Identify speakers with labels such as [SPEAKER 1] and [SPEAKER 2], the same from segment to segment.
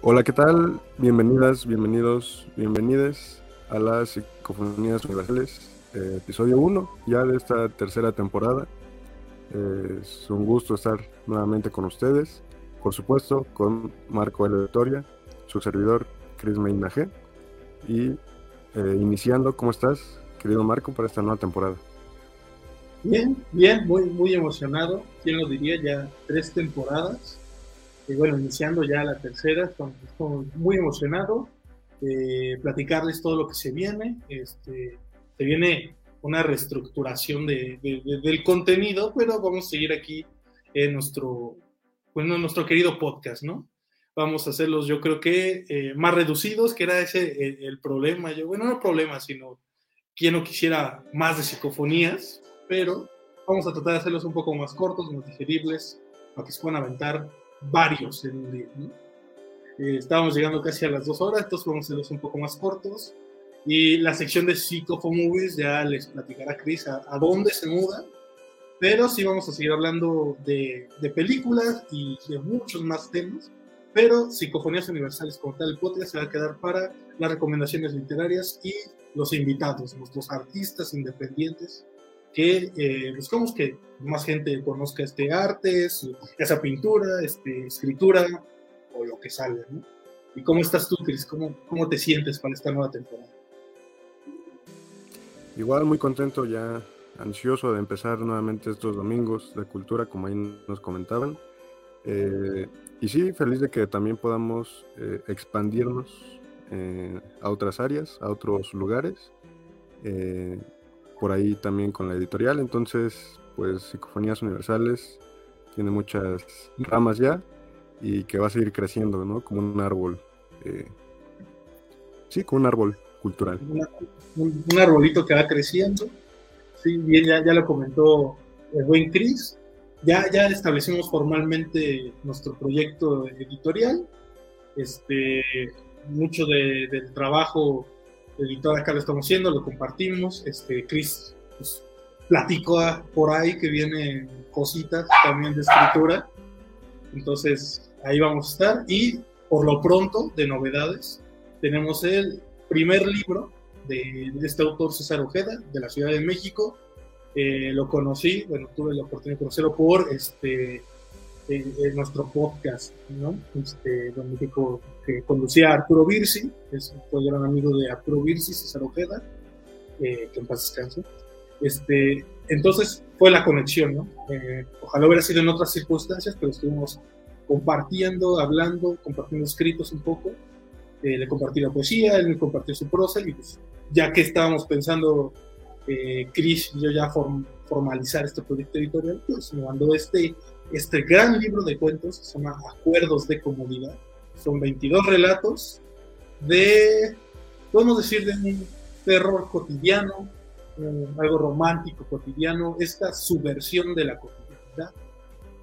[SPEAKER 1] Hola, ¿qué tal? Bienvenidas, bienvenidos, bienvenides a las Psicofonías Universales, eh, episodio 1 ya de esta tercera temporada. Eh, es un gusto estar nuevamente con ustedes, por supuesto, con Marco L. Victoria, su servidor Chris G. Y eh, iniciando, ¿cómo estás, querido Marco, para esta nueva temporada?
[SPEAKER 2] Bien, bien, muy, muy emocionado. ¿Quién lo diría? Ya tres temporadas y bueno, iniciando ya la tercera, estoy, muy emocionado. Eh, platicarles todo lo que se viene. Este, se viene una reestructuración de, del contenido, pero vamos a seguir aquí en nuestro, bueno, en nuestro querido podcast, ¿no? Vamos a hacerlos, yo creo que eh, más reducidos, que era ese el, el, problema. Yo, bueno, no problema, sino quien no quisiera más de psicofonías, pero vamos a tratar de hacerlos un poco más cortos, más digeribles, para que se puedan aventar varios en día. Eh, estábamos llegando casi a las dos horas, entonces vamos a hacerlos un poco más cortos. Y la sección de Psychopho Movies ya les platicará Chris a, dónde se muda. Pero sí vamos a seguir hablando de, películas y de muchos más temas. Pero Psicofonías Universales como tal, el se va a quedar para las recomendaciones literarias y los invitados, nuestros artistas independientes que eh, buscamos que más gente conozca este arte, esa pintura, este, escritura o lo que salga. ¿no? ¿Y cómo estás tú, Cris? ¿Cómo, ¿Cómo te sientes para esta nueva temporada?
[SPEAKER 1] Igual muy contento, ya ansioso de empezar nuevamente estos domingos de cultura, como ahí nos comentaban. Eh, y sí, feliz de que también podamos eh, expandirnos eh, a otras áreas, a otros lugares. Por ahí también con la editorial. Entonces, pues Psicofonías Universales tiene muchas ramas ya y que va a seguir creciendo, ¿no? Como un árbol. Eh, sí, como un árbol cultural.
[SPEAKER 2] un, un, arbolito que va creciendo. Sí, bien, ya, ya lo comentó el buen Chris. Ya, ya establecimos formalmente nuestro proyecto editorial. Este, mucho de, del trabajo editor acá lo estamos haciendo, lo compartimos. Este, Chris pues, platicó por ahí que vienen cositas también de escritura. Entonces, ahí vamos a estar. Y por lo pronto, de novedades, tenemos el primer libro de, este autor César Ojeda, de la Ciudad de México. Eh, lo conocí, bueno, tuve la oportunidad de conocerlo por este en, en nuestro podcast, ¿no? Este, dijo que conducía a Arturo Virsi, es un gran amigo de Arturo Virsi, César Ojeda, eh, que en paz descanse. Este, entonces fue la conexión, ¿no? Eh, ojalá hubiera sido en otras circunstancias, pero estuvimos compartiendo, hablando, compartiendo escritos un poco. Eh, le compartí la poesía, él me compartió su prosa y pues ya que estábamos pensando eh, Chris y yo ya form, formalizar este proyecto editorial, pues me mandó este este gran libro de cuentos, se llama Acuerdos de Comodidad. Son 22 relatos de, podemos decir, de un terror cotidiano, algo romántico cotidiano, esta subversión de la cotidianidad,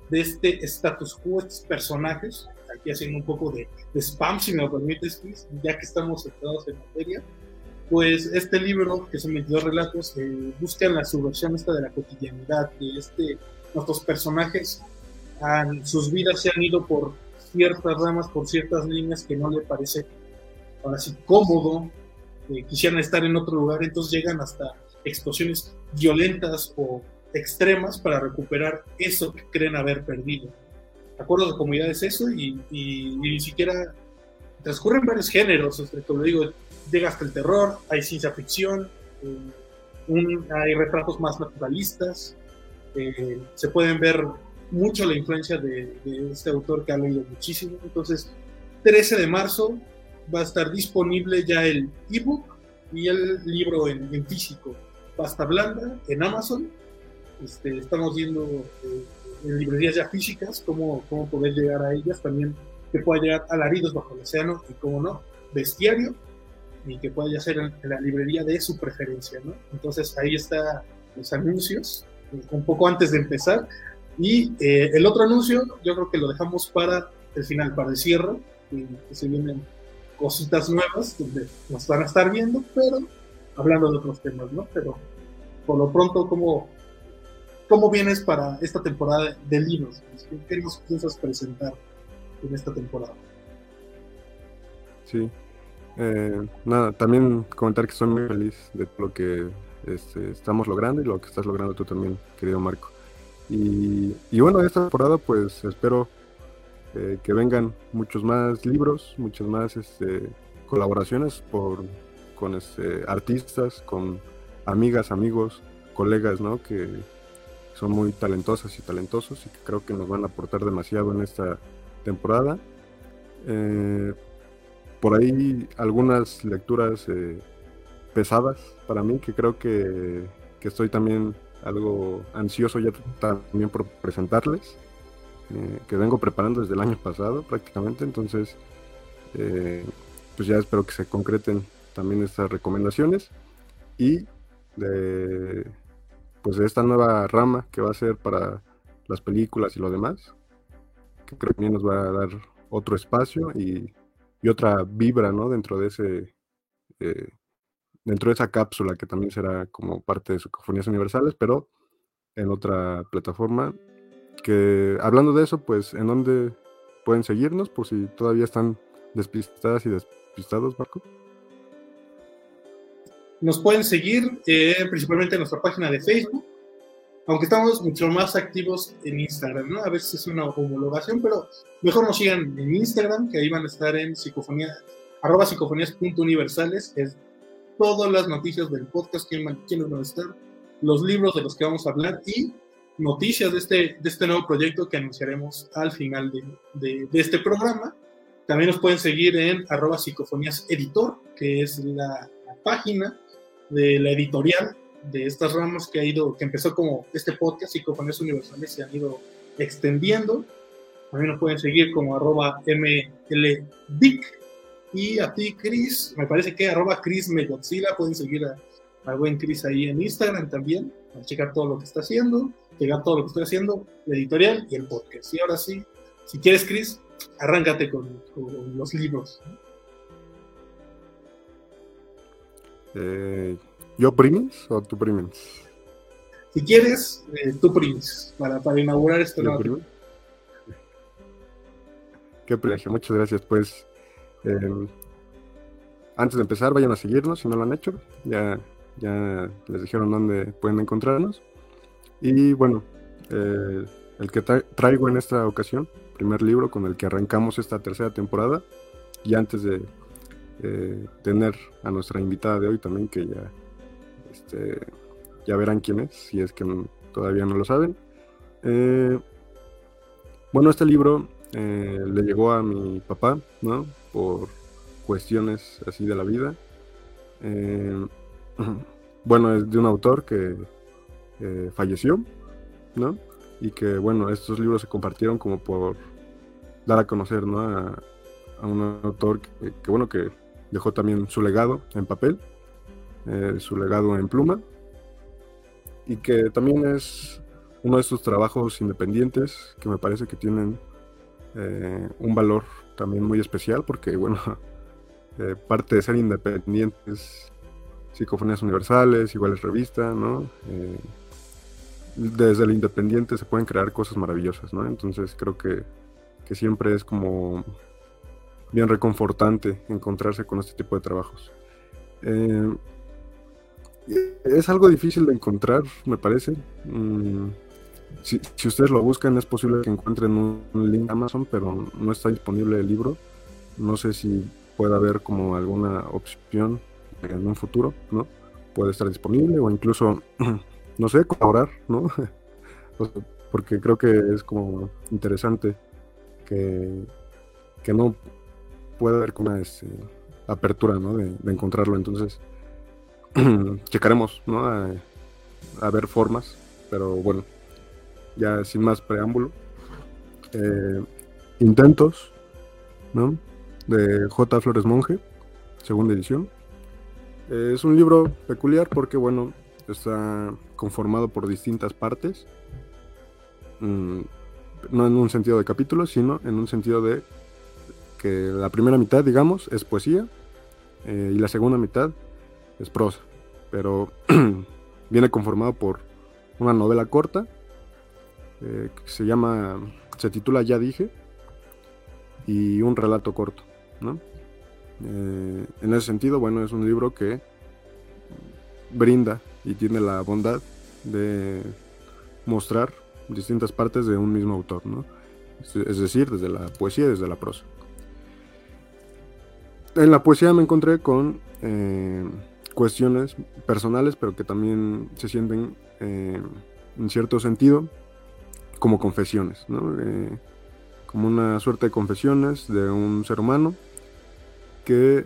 [SPEAKER 2] de este status quo, estos personajes, aquí haciendo un poco de, de spam, si me lo permites, Chris, ya que estamos centrados en materia, pues este libro, que son 22 relatos, eh, buscan la subversión esta de la cotidianidad, de este, nuestros personajes han, sus vidas se han ido por ciertas ramas, por ciertas líneas que no le parece ahora sí cómodo, eh, quisieran estar en otro lugar, entonces llegan hasta explosiones violentas o extremas para recuperar eso que creen haber perdido. Acuerdo de comunidad es eso y, y, y, ni siquiera transcurren varios géneros, este, como digo, llega hasta el terror, hay ciencia ficción, eh, un, hay retratos más naturalistas, eh, se pueden ver mucho la influencia de, de, este autor que ha leído muchísimo. Entonces, 13 de marzo va a estar disponible ya el ebook y el libro en, en físico. Pasta blanda en Amazon. Este, estamos viendo eh, en librerías ya físicas cómo, cómo poder llegar a ellas. También que pueda llegar Alaridos bajo el océano y, cómo no, Bestiario y que pueda ya ser en, en la librería de su preferencia. ¿no? Entonces, ahí están los anuncios. Un poco antes de empezar, y eh, el otro anuncio, yo creo que lo dejamos para el final, para el cierre, que, que, se vienen cositas nuevas donde nos van a estar viendo, pero hablando de otros temas, ¿no? Pero por lo pronto, ¿cómo, cómo vienes para esta temporada de libros? ¿Qué nos piensas presentar en esta temporada?
[SPEAKER 1] sí. Eh, nada, también comentar que estoy muy feliz de lo que este, estamos logrando y lo que estás logrando tú también, querido Marco. Y, y bueno, esta temporada pues espero eh, que vengan muchos más libros, muchas más este, colaboraciones por, con este, artistas, con amigas, amigos, colegas, ¿no? Que son muy talentosas y talentosos y que creo que nos van a aportar demasiado en esta temporada. Eh, por ahí algunas lecturas eh, pesadas para mí que creo que, que, estoy también algo ansioso ya también por presentarles, eh, que vengo preparando desde el año pasado prácticamente, entonces pues ya espero que se concreten también estas recomendaciones y de pues de esta nueva rama que va a ser para las películas y lo demás, que creo que también nos va a dar otro espacio y, otra vibra, ¿no? Dentro de ese, eh, dentro de esa cápsula que también será como parte de Psicofonías Universales, pero en otra plataforma. Que hablando de eso, pues, ¿en dónde pueden seguirnos? Por si todavía están despistadas y despistados, Marco.
[SPEAKER 2] Nos pueden seguir eh, principalmente en nuestra página de Facebook, aunque estamos mucho más activos en Instagram, ¿no? A veces es una homologación, pero mejor nos sigan en Instagram, que ahí van a estar en psicofonía, arroba psicofonías.universales, es todas las noticias del podcast, quién, quiénes van a estar, los libros de los que vamos a hablar y noticias de este, de este nuevo proyecto que anunciaremos al final de, de, de este programa. También nos pueden seguir en arroba psicofonías editor, que es la, la página de la editorial de estas ramas que ha ido, que empezó como este podcast, Psicofonías Universales, se han ido extendiendo. También nos pueden seguir como arroba mldic. Y a ti, Chris, me parece que arroba Chris Megodzilla, pueden seguir a, buen Chris ahí en Instagram también, para checar todo lo que está haciendo, llegar todo lo que estoy haciendo, la editorial y el podcast. Y ahora sí, si quieres, Chris, arráncate con, con los libros.
[SPEAKER 1] Eh, ¿Yo primis o tú primis?
[SPEAKER 2] Si quieres, eh, tú primis, para, para inaugurar este nuevo.
[SPEAKER 1] Qué privilegio, muchas gracias. Pues, eh, antes de empezar, vayan a seguirnos si no lo han hecho. Ya, ya les dijeron dónde pueden encontrarnos. Y bueno, eh, el que traigo en esta ocasión, primer libro con el que arrancamos esta tercera temporada. Y antes de eh, tener a nuestra invitada de hoy también, que ya, este, ya verán quién es, si es que todavía no lo saben. Eh, bueno, este libro eh, le llegó a mi papá, ¿no? Por cuestiones así de la vida. bueno, es de un autor que falleció, ¿no? Y que, bueno, estos libros se compartieron como por dar a conocer, ¿no? A, un autor que, bueno, que dejó también su legado en papel, eh, su legado en pluma, y que también es uno de estos trabajos independientes que me parece que tienen eh, un valor también muy especial, porque bueno, eh, parte de ser independientes, psicofonías universales, igual es revista, ¿no? desde el independiente se pueden crear cosas maravillosas, ¿no? Entonces creo que, que siempre es como bien reconfortante encontrarse con este tipo de trabajos. Eh, es algo difícil de encontrar, me parece. Mm, si, ustedes lo buscan, es posible que encuentren un, link Amazon, pero no está disponible el libro. No sé si puede haber como alguna opción en un futuro, ¿no? Puede estar disponible o incluso, no sé, colaborar, ¿no? Porque creo que es como interesante que, que no puede haber como una este, apertura ¿no? de, encontrarlo. Entonces, checaremos ¿no? a, ver formas, pero bueno, ya sin más preámbulo. Eh, intentos ¿no? de J. Flores Monje, segunda edición. Eh, es un libro peculiar porque, bueno, está conformado por distintas partes. Mm, no en un sentido de capítulos, sino en un sentido de que la primera mitad, digamos, es poesía eh, y la segunda mitad es prosa, pero viene conformado por una novela corta eh, que se llama, se titula Ya dije y un relato corto, ¿no? Eh, en ese sentido, bueno, es un libro que brinda y tiene la bondad de mostrar distintas partes de un mismo autor, ¿no? es decir, desde la poesía y desde la prosa. En la poesía me encontré con eh, cuestiones personales, pero que también se sienten en cierto sentido como confesiones, ¿no? Eh, como una suerte de confesiones de un ser humano que,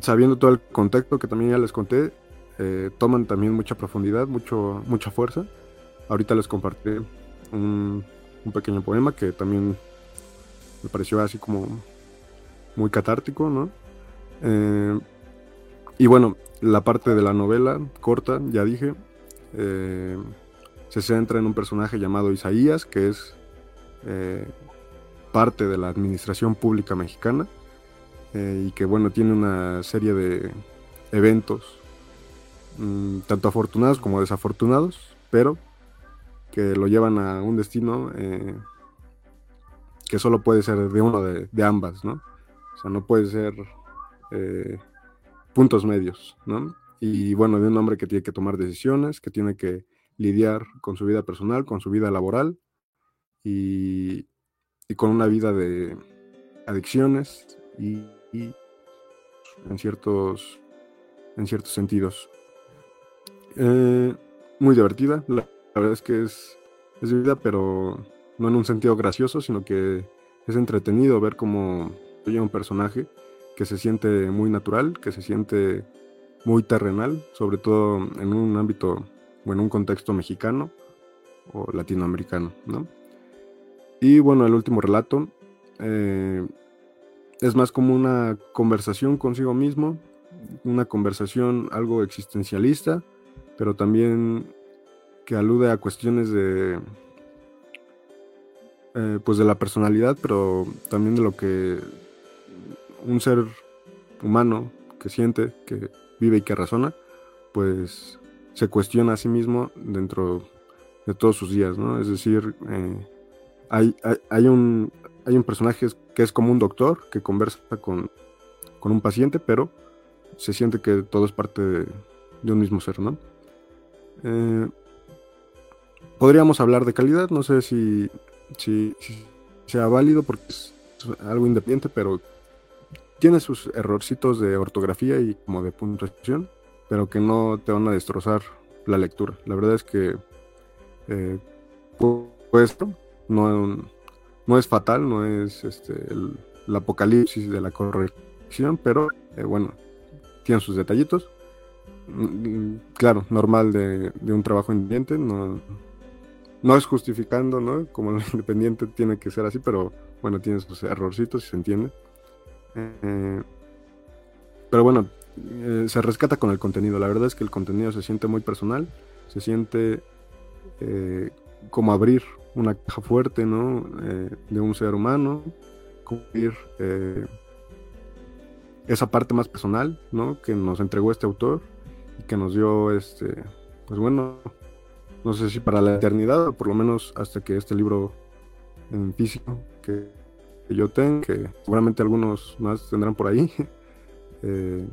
[SPEAKER 1] sabiendo todo el contexto que también ya les conté, toman también mucha profundidad, mucho, mucha fuerza. Ahorita les compartí un, pequeño poema que también me pareció así como muy catártico, ¿no? Eh, y bueno, la parte de la novela corta, ya dije, eh, se centra en un personaje llamado Isaías, que es eh, parte de la administración pública mexicana y que bueno, tiene una serie de eventos, mm, tanto afortunados como desafortunados, pero que lo llevan a un destino que solo puede ser de uno de, de ambas, ¿no? O sea, no puede ser eh, puntos medios, ¿no? Y bueno, de un hombre que tiene que tomar decisiones, que tiene que lidiar con su vida personal, con su vida laboral y, con una vida de adicciones y, en, ciertos, en ciertos sentidos. Eh, muy divertida, la, verdad es que es, es vida, pero no en un sentido gracioso, sino que es entretenido ver cómo un personaje que se siente muy natural, que se siente muy terrenal, sobre todo en un ámbito en un contexto mexicano o latinoamericano, ¿no? Y bueno, el último relato eh, es más como una conversación consigo mismo, una conversación algo existencialista, pero también que alude a cuestiones de eh, pues de la personalidad, pero también de lo que un ser humano que siente, que vive y que razona, pues se cuestiona a sí mismo dentro de todos sus días, ¿no? Es decir, eh, hay, hay, un, hay un personaje que es como un doctor que conversa con, un paciente, pero se siente que todo es parte de, un mismo ser, ¿no? Eh, podríamos hablar de calidad, no sé si, si sea válido porque es algo independiente, pero tiene sus errorcitos de ortografía y como de puntuación, pero que no te van a destrozar la lectura. La verdad es que pues, no, no es fatal, no es este, el, apocalipsis de la corrección, pero eh, bueno, tiene sus detallitos. Mm, claro, normal de, un trabajo independiente, no, no es justificando, ¿no? Como el independiente tiene que ser así, pero bueno, tiene sus errorcitos y se entiende. Eh, pero bueno, eh, se rescata con el contenido. La verdad es que el contenido se siente muy personal, se siente eh, como abrir una caja fuerte, ¿no? de un ser humano, abrir esa parte más personal, ¿no? Que nos entregó este autor y que nos dio, este, pues bueno, no sé si para la eternidad o por lo menos hasta que este libro en físico que que yo tengo, que seguramente algunos más tendrán por ahí, eh,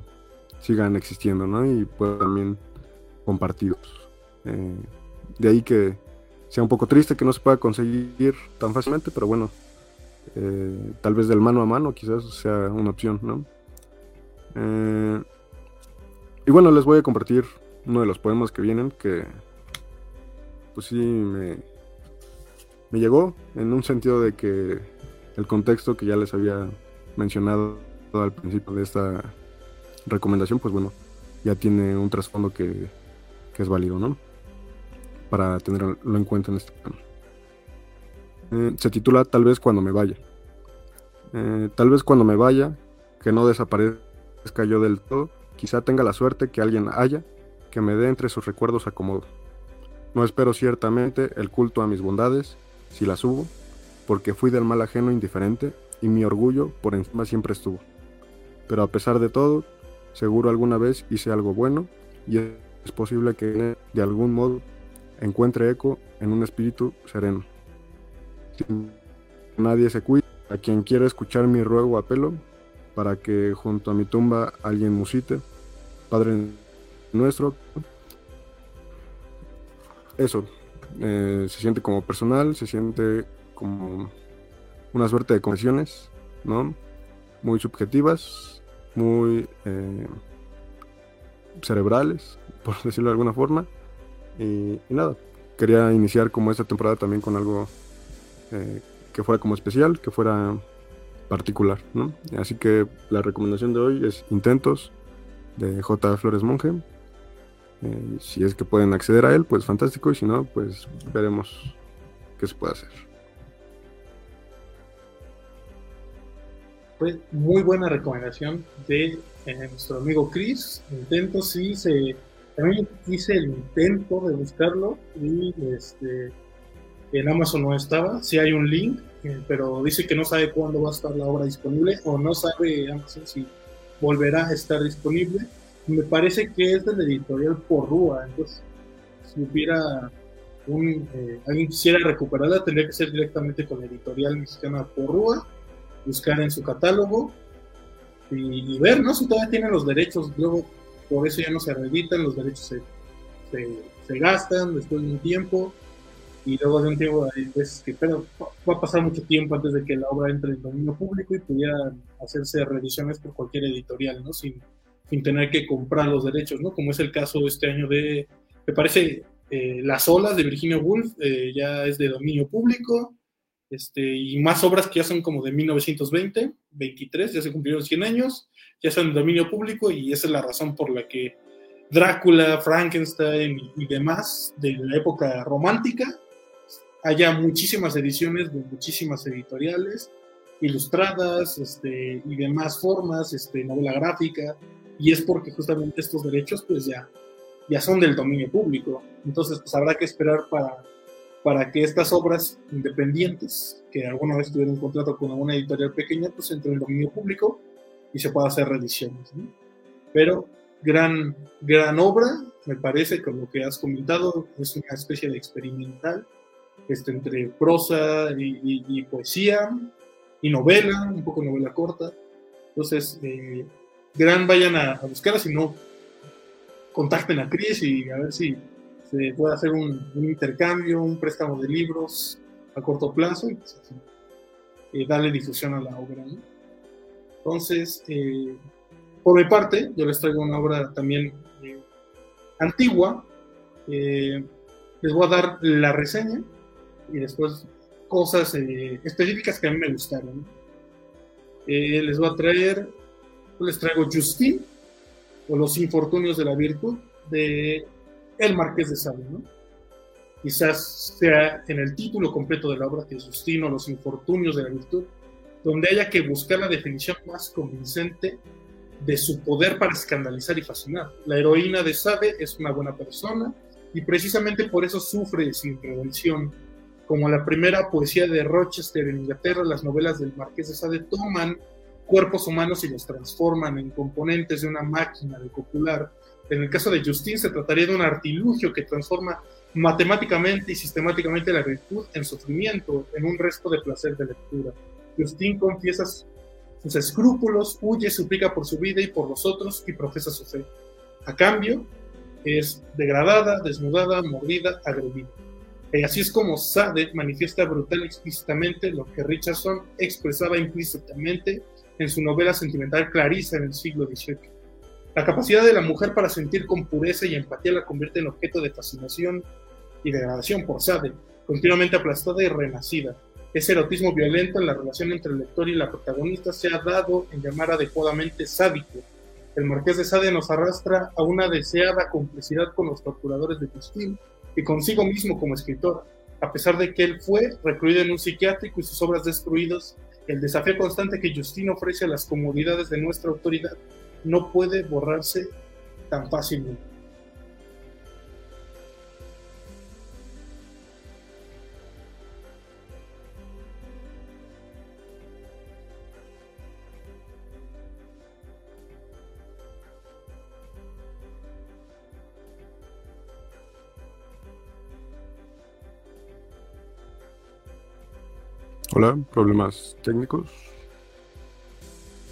[SPEAKER 1] sigan existiendo, ¿no? Y puedan también compartidos. Eh, de ahí que sea un poco triste que no se pueda conseguir tan fácilmente, pero bueno, eh, tal vez del mano a mano quizás sea una opción, ¿no? y bueno, les voy a compartir uno de los poemas que vienen que pues sí me, me llegó en un sentido de que el contexto que ya les había mencionado al principio de esta recomendación, pues bueno, ya tiene un trasfondo que, es válido, ¿no? Para tenerlo en cuenta en este plano. Eh, se titula Tal vez cuando me vaya. Eh, tal vez cuando me vaya, que no desaparezca yo del todo, quizá tenga la suerte que alguien haya que me dé entre sus recuerdos acomodo. No espero ciertamente el culto a mis bondades, si las hubo, porque fui del mal ajeno indiferente y mi orgullo por encima siempre estuvo. Pero a pesar de todo, seguro alguna vez hice algo bueno y es posible que de algún modo encuentre eco en un espíritu sereno. Si nadie se cuida, a quien quiera escuchar mi ruego apelo, para que junto a mi tumba alguien musite, Padre nuestro. Eso, eh, se siente como personal, se siente como una suerte de conexiones, ¿no? Muy subjetivas, muy eh, cerebrales, por decirlo de alguna forma. Y, nada, quería iniciar como esta temporada también con algo eh, que fuera como especial, que fuera particular, ¿no? Así que la recomendación de hoy es Intentos de J. Flores Monje. Eh, si es que pueden acceder a él, pues fantástico, y si no, pues veremos qué se puede hacer.
[SPEAKER 2] Muy buena recomendación de eh, nuestro amigo Chris. Intentos, sí, se, también hice el intento de buscarlo y este, en Amazon no estaba. Sí hay un link, eh, pero dice que no sabe cuándo va a estar la obra disponible o no sabe Amazon si volverá a estar disponible. Me parece que es del editorial Porrúa, entonces si hubiera un, eh, alguien quisiera recuperarla, tendría que ser directamente con la editorial mexicana Porrúa, buscar en su catálogo y, ver, ¿no? Si todavía tienen los derechos, luego por eso ya no se reeditan, los derechos se, se, gastan después de un tiempo y luego de un tiempo hay veces que pero va a pasar mucho tiempo antes de que la obra entre en dominio público y pudiera hacerse revisiones por cualquier editorial, ¿no? Sin, sin tener que comprar los derechos, ¿no? Como es el caso este año de, me parece, eh, Las olas de Virginia Woolf eh, ya es de dominio público, este, y más obras que ya son como de 1920, 23, ya se cumplieron 100 años, ya son de dominio público y esa es la razón por la que Drácula, Frankenstein y demás de la época romántica haya muchísimas ediciones de muchísimas editoriales, ilustradas este, y demás formas, este, novela gráfica, y es porque justamente estos derechos pues ya, ya son del dominio público. Entonces pues habrá que esperar para, para que estas obras independientes, que alguna vez tuvieron un contrato con una editorial pequeña, pues entren en dominio público y se pueda hacer reediciones. Pero gran, gran obra, me parece, con lo que has comentado, es una especie de experimental este, entre prosa y, poesía y novela, un poco novela corta. Entonces, eh, gran vayan a, a, buscarla, si no, contacten a Cris y a ver si puede hacer un, intercambio, un préstamo de libros a corto plazo y pues, eh, darle difusión a la obra. Entonces, eh, por mi parte, yo les traigo una obra también antigua. les voy a dar la reseña y después cosas eh, específicas que a mí me gustaron. Eh, les voy a traer, les traigo Justin, o Los Infortunios de la Virtud, de El Marqués de Sade. Quizás sea en el título completo de la obra que Justin o Los Infortunios de la Virtud, donde haya que buscar la definición más convincente de su poder para escandalizar y fascinar. La heroína de Sade es una buena persona y precisamente por eso sufre sin prevención como la primera poesía de Rochester en Inglaterra, las novelas del Marqués de Sade toman cuerpos humanos y los transforman en componentes de una máquina de copular. En el caso de Justin se trataría de un artilugio que transforma matemáticamente y sistemáticamente la virtud en sufrimiento, en un resto de placer de lectura. Justin confiesa sus escrúpulos, huye, suplica por su vida y por los otros y profesa su fe. A cambio, es degradada, desnudada, mordida, agredida. Y así es como Sade manifiesta brutal y explícitamente lo que Richardson expresaba implícitamente en su novela sentimental Clarissa en el siglo XVIII. La capacidad de la mujer para sentir con pureza y empatía la convierte en objeto de fascinación y degradación por Sade, continuamente aplastada y renacida. Ese erotismo violento en la relación entre el lector y la protagonista se ha dado en llamar adecuadamente sádico. El Marqués de Sade nos arrastra a una deseada complicidad con los torturadores de Justin, y consigo mismo como escritor, a pesar de que él fue recluido en un psiquiátrico y sus obras destruidas, el desafío constante que Justin ofrece a las comodidades de nuestra autoridad no puede borrarse tan fácilmente.
[SPEAKER 1] Hola, problemas técnicos.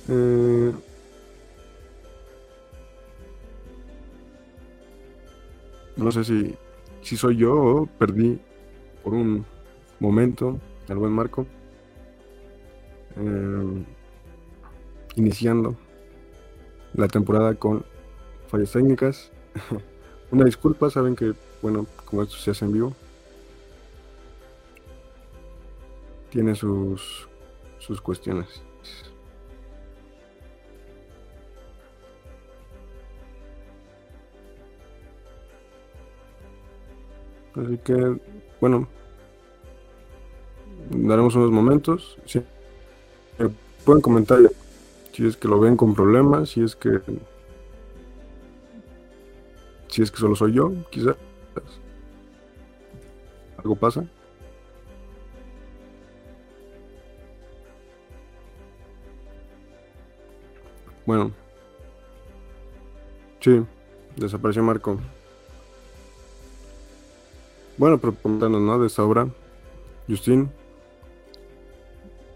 [SPEAKER 1] Eh, no sé si, si soy yo o perdí por un momento al buen Marco. Eh, iniciando la temporada con fallas técnicas. Una disculpa, saben que, bueno, como esto se hace en vivo, tiene sus, sus cuestiones. Así que, bueno, daremos unos momentos. Pueden comentar si es que lo ven con problemas, si es que si es que solo soy yo, quizás algo pasa. Bueno. Sí, desapareció Marco. Bueno, pero ¿no? De esta obra, Justin,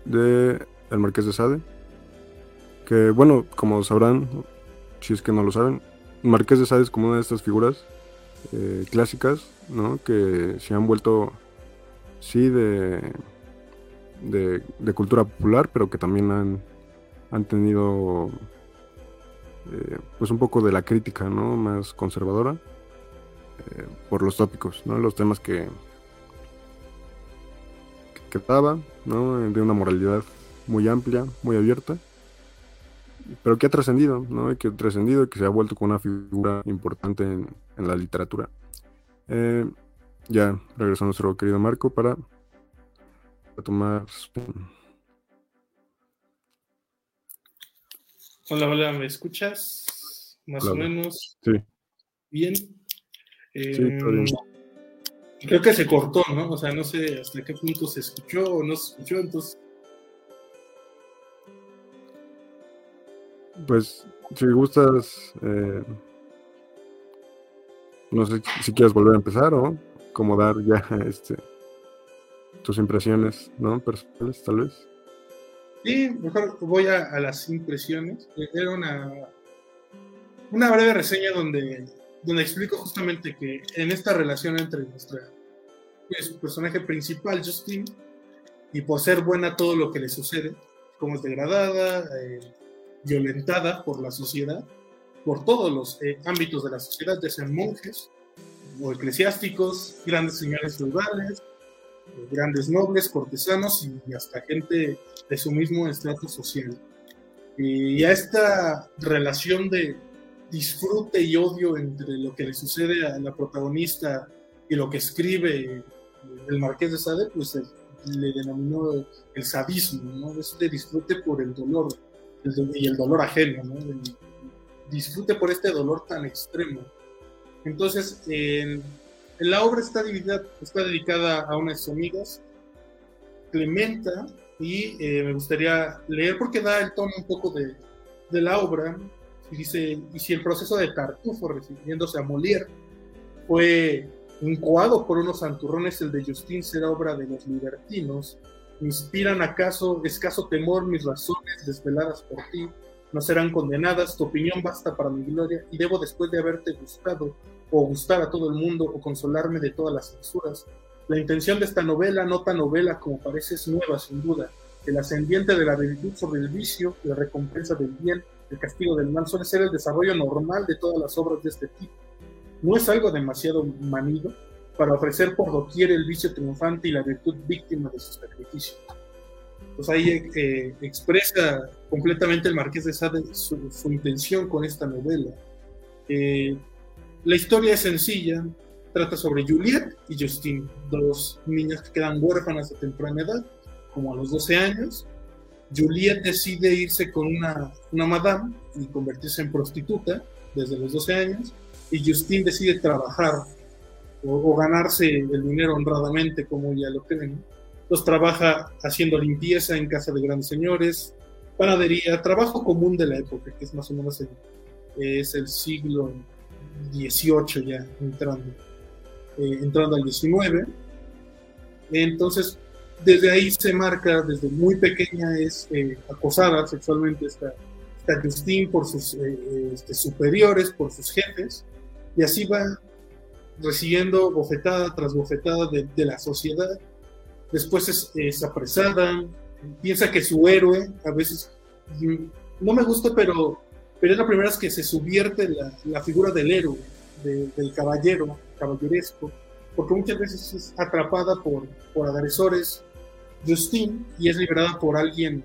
[SPEAKER 1] de El Marqués de Sade. Que, bueno, como sabrán, si es que no lo saben, Marqués de Sade es como una de estas figuras eh, clásicas, ¿no? Que se han vuelto, sí, de, de, cultura popular, pero que también han, han tenido, eh, pues un poco de la crítica, ¿no? Más conservadora, eh, por los tópicos, ¿no? Los temas que, que, daba, ¿no? De una moralidad muy amplia, muy abierta pero que ha trascendido, ¿no? que ha trascendido y que se ha vuelto con una figura importante en, la literatura. Eh, ya regresó nuestro querido Marco para tomar.
[SPEAKER 2] Hola, hola, ¿me escuchas? Más o menos.
[SPEAKER 1] Sí.
[SPEAKER 2] Bien. Sí, em, Creo que se cortó, ¿no? O sea, no sé hasta qué punto se escuchó o no se escuchó, entonces
[SPEAKER 1] Pues, si gustas, eh, no sé si quieres volver a empezar o como dar ya este tus impresiones, ¿no? Personales, tal vez.
[SPEAKER 2] Sí, mejor voy a, las impresiones. Era una, una breve reseña donde, donde explico justamente que en esta relación entre nuestra pues, personaje principal, Justin, y por ser buena todo lo que le sucede, como es degradada, eh, violentada por la sociedad, por todos los eh, ámbitos de la sociedad, ya sean monjes o eclesiásticos, grandes señores feudales, eh, grandes nobles, cortesanos y hasta gente de su mismo estrato social. Y a esta relación de disfrute y odio entre lo que le sucede a la protagonista y lo que escribe el marqués de Sade, pues le denominó el sadismo, ¿no? Es de disfrute por el dolor y el dolor ajeno, ¿no? disfrute por este dolor tan extremo. Entonces, en, la obra está, dividida, está dedicada a unas amigas, Clementa, y eh, me gustaría leer porque da el tono un poco de la obra, y dice, y si el proceso de Tartufo, refiriéndose a Molière, fue incoado por unos santurrones, el de Justin será obra de los libertinos, ¿Inspiran acaso escaso temor mis razones desveladas por ti? No serán condenadas, tu opinión basta para mi gloria, y debo después de haberte gustado, o gustar a todo el mundo, o consolarme de todas las censuras. La intención de esta novela, no tan novela como parece, es nueva, sin duda. El ascendiente de la virtud sobre el vicio, la recompensa del bien, el castigo del mal, suele ser el desarrollo normal de todas las obras de este tipo. No es algo demasiado manido, para ofrecer por doquier el vicio triunfante y la virtud víctima de sus sacrificios. Pues ahí eh, expresa completamente el Marqués de Sade su, intención con esta novela. Eh, la historia es sencilla, trata sobre Juliet y Justine, dos niñas que quedan huérfanas a temprana edad, como a los 12 años. Juliet decide irse con una, una madame y convertirse en prostituta desde los 12 años, y Justine decide trabajar o, ganarse el dinero honradamente, como ya lo creen. Los trabaja haciendo limpieza en casa de grandes señores, panadería, trabajo común de la época, que es más o menos el, es el siglo XVIII ya entrando, eh, entrando al XIX. Entonces, desde ahí se marca, desde muy pequeña es eh, acosada sexualmente esta, esta Justine por sus eh, este, superiores, por sus jefes, y así va recibiendo bofetada tras bofetada de, de la sociedad. Después es, es, apresada, piensa que su héroe, a veces, no me gusta, pero, pero es la primera vez que se subvierte la, la figura del héroe, de, del caballero, caballeresco, porque muchas veces es atrapada por, por agresores, Justine, y es liberada por alguien,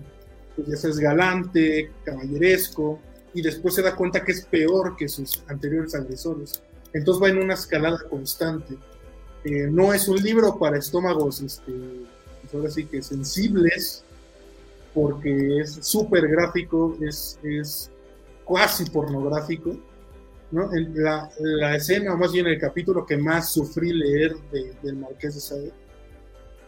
[SPEAKER 2] pues ya galante, caballeresco, y después se da cuenta que es peor que sus anteriores agresores. Entonces va en una escalada constante. Eh, no es un libro para estómagos, este, pues ahora sí que sensibles, porque es súper gráfico, es, es casi pornográfico. ¿no? La, escena, o más bien el capítulo que más sufrí leer de, del Marqués de Sade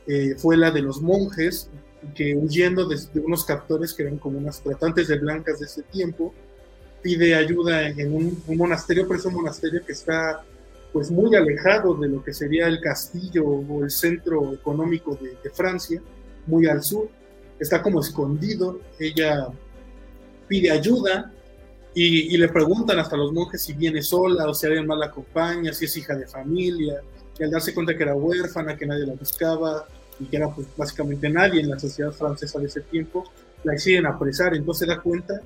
[SPEAKER 2] eh, fue la de los monjes que huyendo de, unos captores que eran como unas tratantes de blancas de ese tiempo, pide ayuda en un, monasterio, pero es un monasterio que está pues muy alejado de lo que sería el castillo o el centro económico de, de Francia, muy al sur, está como escondido, ella pide ayuda y, y, le preguntan hasta los monjes si viene sola o si alguien más la acompaña, si es hija de familia, y al darse cuenta que era huérfana, que nadie la buscaba y que era pues básicamente nadie en la sociedad francesa de ese tiempo, la deciden apresar, entonces se da cuenta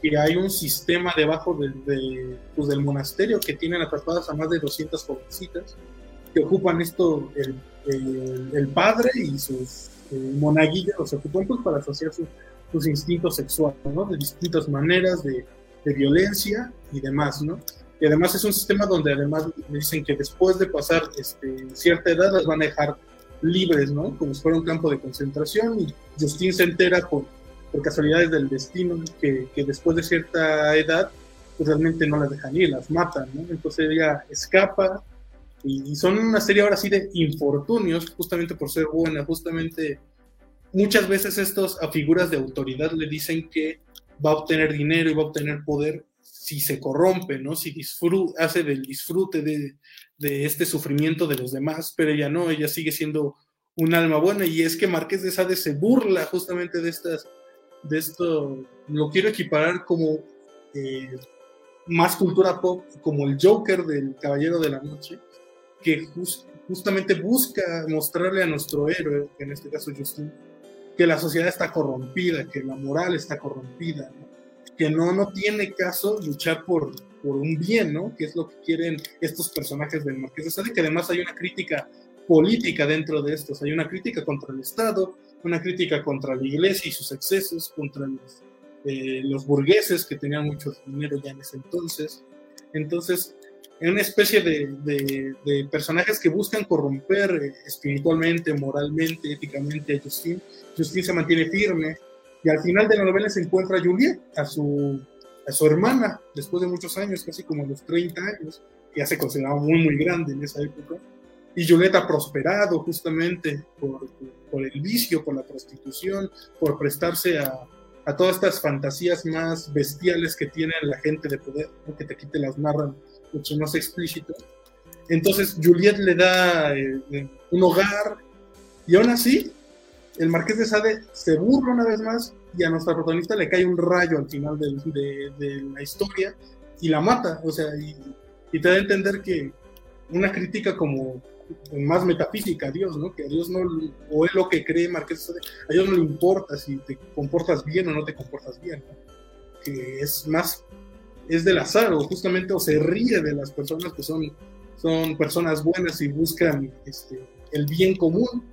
[SPEAKER 2] que hay un sistema debajo de, de, pues, del monasterio que tienen atrapadas a más de 200 jovencitas que ocupan esto el, padre y sus eh, monaguillos, los ocupan pues, para saciar sus, sus instintos sexuales, ¿no? De distintas maneras, de, de, violencia y demás, ¿no? Y además es un sistema donde además dicen que después de pasar este, cierta edad las van a dejar libres, ¿no? Como si fuera un campo de concentración y Justin se entera por por casualidades del destino, que, que, después de cierta edad, pues realmente no las dejan ir, las matan, ¿no? Entonces ella escapa y, son una serie ahora sí de infortunios, justamente por ser buena, justamente muchas veces estos a figuras de autoridad le dicen que va a obtener dinero y va a obtener poder si se corrompe, ¿no? Si hace del disfrute de, de este sufrimiento de los demás, pero ella no, ella sigue siendo un alma buena y es que Marqués de Sade se burla justamente de estas de esto, lo quiero equiparar como eh, más cultura pop, como el Joker del Caballero de la Noche, que just, justamente busca mostrarle a nuestro héroe, en este caso Justin, que la sociedad está corrompida, que la moral está corrompida, ¿no? Que no, no tiene caso luchar por, por un bien, ¿no? que es lo que quieren estos personajes del Marqués de Sade, que además hay una crítica política dentro de estos, hay una crítica contra el Estado, una crítica contra la iglesia y sus excesos, contra los, eh, los burgueses que tenían mucho dinero ya en ese entonces. Entonces, en una especie de, de, de, personajes que buscan corromper eh, espiritualmente, moralmente, éticamente a Justin. Justin se mantiene firme y al final de la novela se encuentra Juliet, a su, a su hermana, después de muchos años, casi como los 30 años, que ya se consideraba muy, muy grande en esa época. Y Juliet ha prosperado justamente por, por el vicio, por la prostitución, por prestarse a, a, todas estas fantasías más bestiales que tiene la gente de poder, ¿no? que te quite las narran mucho más explícito. Entonces Juliet le da eh, un hogar y aún así el marqués de Sade se burla una vez más y a nuestra protagonista le cae un rayo al final de, de, de la historia y la mata, o sea, y, te da a entender que una crítica como más metafísica a Dios, ¿no? Que a Dios no, o es lo que cree Marqués, a Dios no le importa si te comportas bien o no te comportas bien, ¿no? que es más, es del azar, o justamente, o se ríe de las personas que son, son personas buenas y buscan este, el bien común.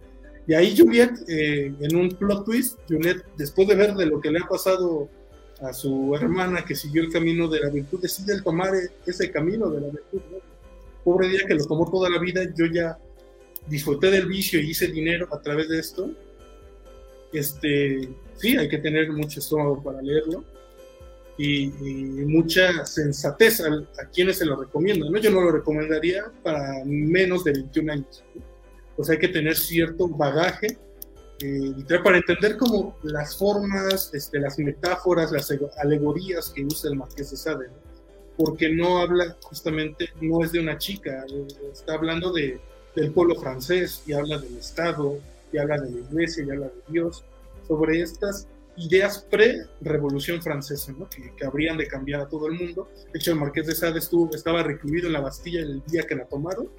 [SPEAKER 2] Y ahí Juliet, eh, en un plot twist, Juliet, después de ver de lo que le ha pasado a su hermana que siguió el camino de la virtud, decide tomar ese camino de la virtud, ¿no? pobre día que lo tomó toda la vida, yo ya disfruté del vicio y hice dinero a través de esto. Este, sí, hay que tener mucho estómago para leerlo y, y mucha sensatez a, a, quienes se lo recomiendan. ¿no? Yo no lo recomendaría para menos de 21 años. ¿no? Pues hay que tener cierto bagaje eh, para entender como las formas, este, las metáforas, las alegorías que usa el Marqués de Sade. ¿no? porque no habla justamente, no es de una chica, está hablando de, del pueblo francés y habla del Estado y habla de la iglesia, y habla de Dios, sobre estas ideas pre-revolución francesa, ¿no? que, que, habrían de cambiar a todo el mundo. De hecho, el marqués de Sade estuvo, estaba recluido en la Bastilla el día que la tomaron,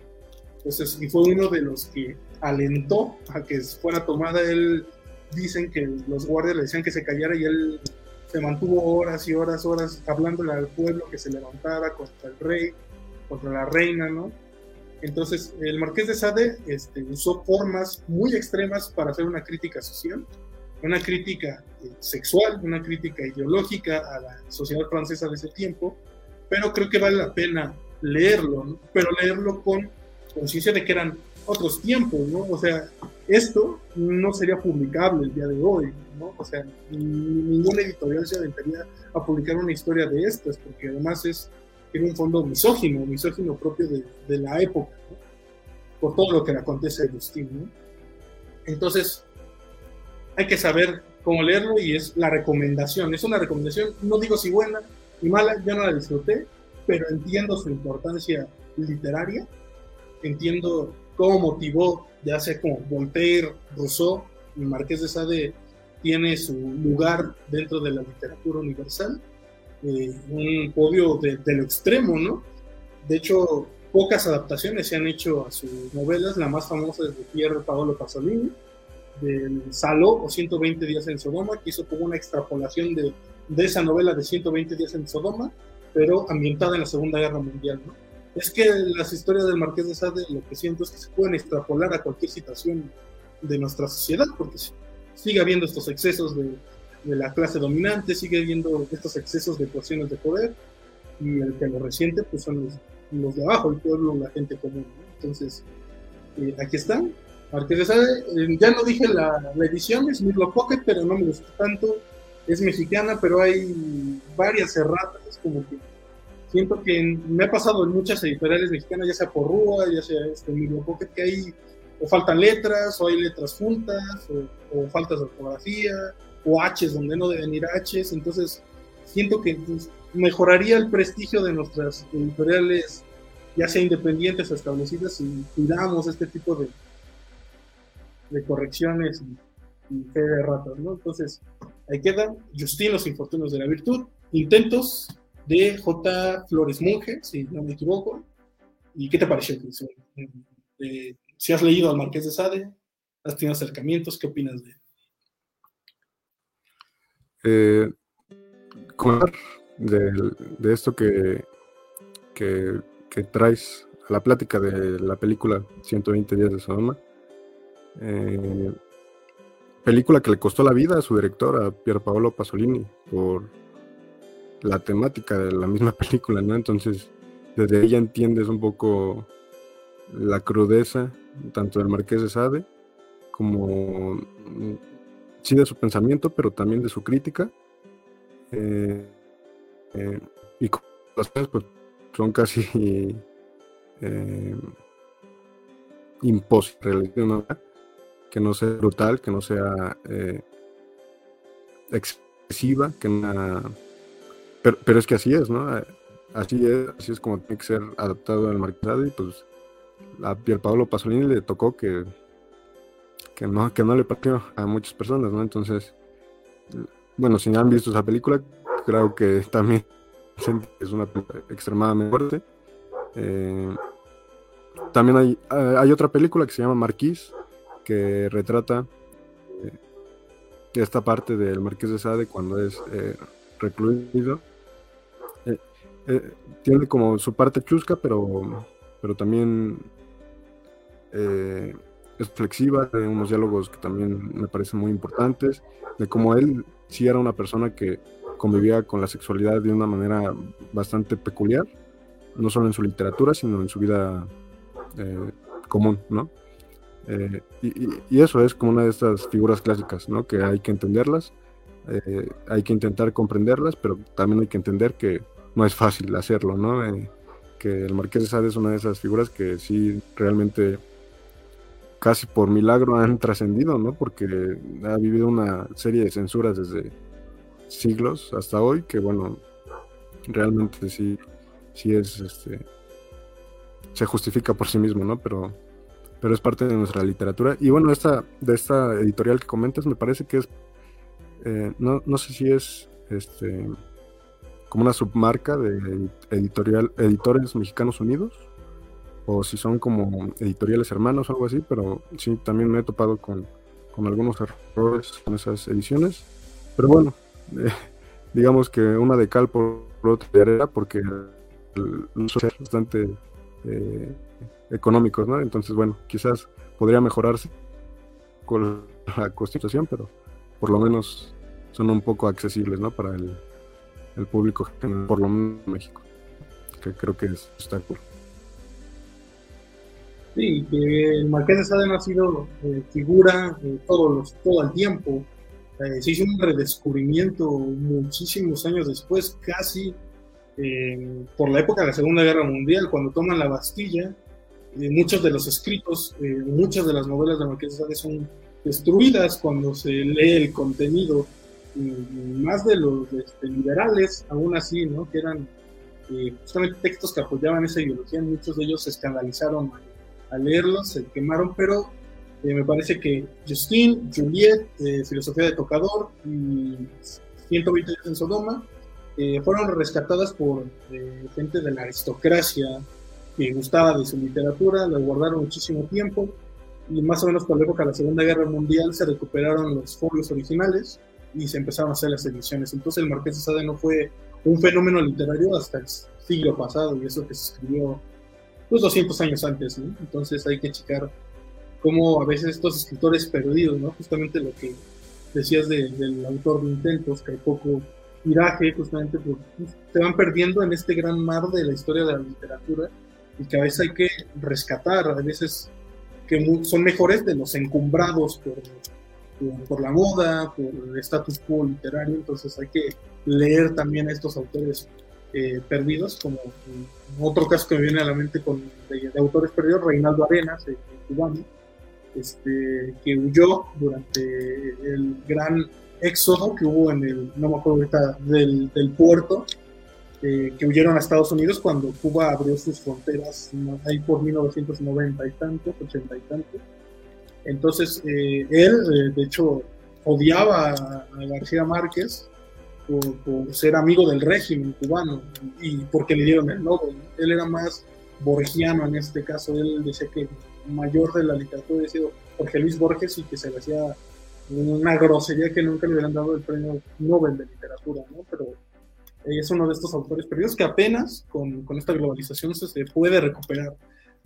[SPEAKER 2] entonces, y fue uno de los que alentó a que fuera tomada. Él, dicen que los guardias le decían que se callara y él se mantuvo horas y horas, horas hablándole al pueblo que se levantara contra el rey, contra la reina, ¿no? Entonces, el marqués de Sade este, usó formas muy extremas para hacer una crítica social, una crítica eh, sexual, una crítica ideológica a la sociedad francesa de ese tiempo, pero creo que vale la pena leerlo, ¿no? pero leerlo con conciencia de que eran otros tiempos, ¿no? O sea, esto no sería publicable el día de hoy, ¿no? O sea, ninguna editorial se aventaría a publicar una historia de estas, porque además es tiene un fondo misógino, misógino propio de, de la época, ¿no? por todo lo que le acontece a Agustín. ¿no? Entonces, hay que saber cómo leerlo y es la recomendación. Es una recomendación, no digo si buena ni mala, yo no la disfruté, pero entiendo su importancia literaria, entiendo cómo motivó, ya sea como Voltaire, Rousseau, y Marqués de Sade tiene su lugar dentro de la literatura universal, eh, un podio de, lo extremo, ¿no? De hecho, pocas adaptaciones se han hecho a sus novelas, la más famosa es de Pier Paolo Pasolini, del Saló o 120 días en Sodoma, que hizo como una extrapolación de, de esa novela de 120 días en Sodoma, pero ambientada en la Segunda Guerra Mundial, ¿no? Es que las historias del Marqués de Sade lo que siento es que se pueden extrapolar a cualquier situación de nuestra sociedad, porque sigue habiendo estos excesos de, de la clase dominante, sigue habiendo estos excesos de posiciones de poder, y el que lo resiente pues son los, los de abajo, el pueblo, la gente común. Entonces, eh, aquí están. Marqués de Sade, eh, ya no dije la, la edición, es Mirlo Pocket, pero no me gustó tanto. Es mexicana, pero hay varias erratas, como que siento que me ha pasado en muchas editoriales mexicanas, ya sea por Rúa, ya sea este Milo Pocket, que hay o faltan letras, o hay letras juntas, o, o faltas de ortografía, o H's donde no deben ir H's, entonces siento que pues, mejoraría el prestigio de nuestras editoriales, ya sea independientes o establecidas, si cuidamos este tipo de, de correcciones y, fe de ratas, ¿no? Entonces, ahí quedan Justin, los infortunios de la virtud, intentos de J. Flores Monge, si no me equivoco. ¿Y qué te pareció? Eh, si has leído al Marqués de Sade, has tenido acercamientos, ¿qué opinas de
[SPEAKER 1] eh, de, de, esto que, que, que, traes a la plática de la película 120 días de Sodoma. Eh, película que le costó la vida a su director, a Pier Paolo Pasolini, por la temática de la misma película, ¿no? Entonces, desde ella entiendes un poco la crudeza, tanto del Marqués de Sade, como mm, sí de su pensamiento, pero también de su crítica. Eh, eh, y las cosas pues, son casi eh, imposibles que no sea brutal, que no sea eh, excesiva, que no pero, es que así es, ¿no? Así es, así es como tiene que ser adaptado al marquesado y pues a Pablo Pasolini le tocó que, que, no, que no le partió a muchas personas, ¿no? Entonces, bueno, si han visto esa película, creo que también es una película extremadamente fuerte. Eh, también hay, hay otra película que se llama Marquís, que retrata eh, esta parte del Marqués de Sade cuando es eh, recluido eh, tiene como su parte chusca, pero, pero también eh, es flexiva, tiene unos diálogos que también me parecen muy importantes, de cómo él sí era una persona que convivía con la sexualidad de una manera bastante peculiar, no solo en su literatura, sino en su vida eh, común, ¿no? y, y, eso es como una de estas figuras clásicas, ¿no? Que hay que entenderlas, hay que intentar comprenderlas, pero también hay que entender que no es fácil hacerlo, ¿no? Eh, que el Marqués de Sade es una de esas figuras que sí realmente casi por milagro han trascendido, ¿no? Porque ha vivido una serie de censuras desde siglos hasta hoy, que bueno, realmente sí, sí es, este, se justifica por sí mismo, ¿no? Pero pero es parte de nuestra literatura. Y bueno, esta, de esta editorial que comentas, me parece que es, eh, no, no, sé si es este como una submarca de editorial, Editores Mexicanos Unidos, o si son como editoriales hermanos o algo así, pero sí, también me he topado con, con algunos errores con esas ediciones. Pero bueno, eh, digamos que una de cal por, otra porque los es bastante eh, económicos, ¿no? Entonces, bueno, quizás podría mejorarse con la constitución, pero por lo menos son un poco accesibles, ¿no? Para el, público, por lo menos en México, que creo que es obstáculo.
[SPEAKER 2] Sí, que el Marqués de Sade ha sido eh, figura eh, todo, el tiempo. Eh, se hizo un redescubrimiento muchísimos años después, casi por la época de la Segunda Guerra Mundial, cuando toman la Bastilla muchos de los escritos, eh, muchas de las novelas de Marqués de Sade son destruidas cuando se lee el contenido, más de los este, liberales, aún así, ¿no? que eran eh, justamente textos que apoyaban esa ideología, muchos de ellos se escandalizaron al leerlos, se quemaron, pero eh, me parece que Justin, Juliet, Filosofía de Tocador y 120 días en Sodoma fueron rescatadas por gente de la aristocracia que gustaba de su literatura, la guardaron muchísimo tiempo y más o menos por la época de la Segunda Guerra Mundial se recuperaron los folios originales y se empezaron a hacer las ediciones. Entonces el Marqués de Sade no fue un fenómeno literario hasta el siglo pasado y eso que se escribió pues 200 años antes, Entonces hay que checar cómo a veces estos escritores perdidos, ¿no? Justamente lo que decías del autor de intentos, que hay poco tiraje, justamente pues, se van perdiendo en este gran mar de la historia de la literatura y que a veces hay que rescatar, a veces que son mejores de los encumbrados por, por, la moda, por el status quo literario, entonces hay que leer también a estos autores eh, perdidos, como otro caso que me viene a la mente con, de, autores perdidos, Reinaldo Arenas, el, cubano, este, que huyó durante el gran éxodo que hubo en el, no me acuerdo ahorita, del, del puerto, eh, que huyeron a Estados Unidos cuando Cuba abrió sus fronteras ahí por 1990 y tanto, 80 y tanto. Entonces, eh, él, eh, de hecho, odiaba a, García Márquez por, ser amigo del régimen cubano y porque le dieron el Nobel. Él era más borgiano en este caso. Él decía que mayor de la literatura había sido Jorge Luis Borges y que se le hacía una grosería que nunca le hubieran dado el premio Nobel de literatura, ¿no? Pero es uno de estos autores perdidos que apenas con, con, esta globalización se puede recuperar.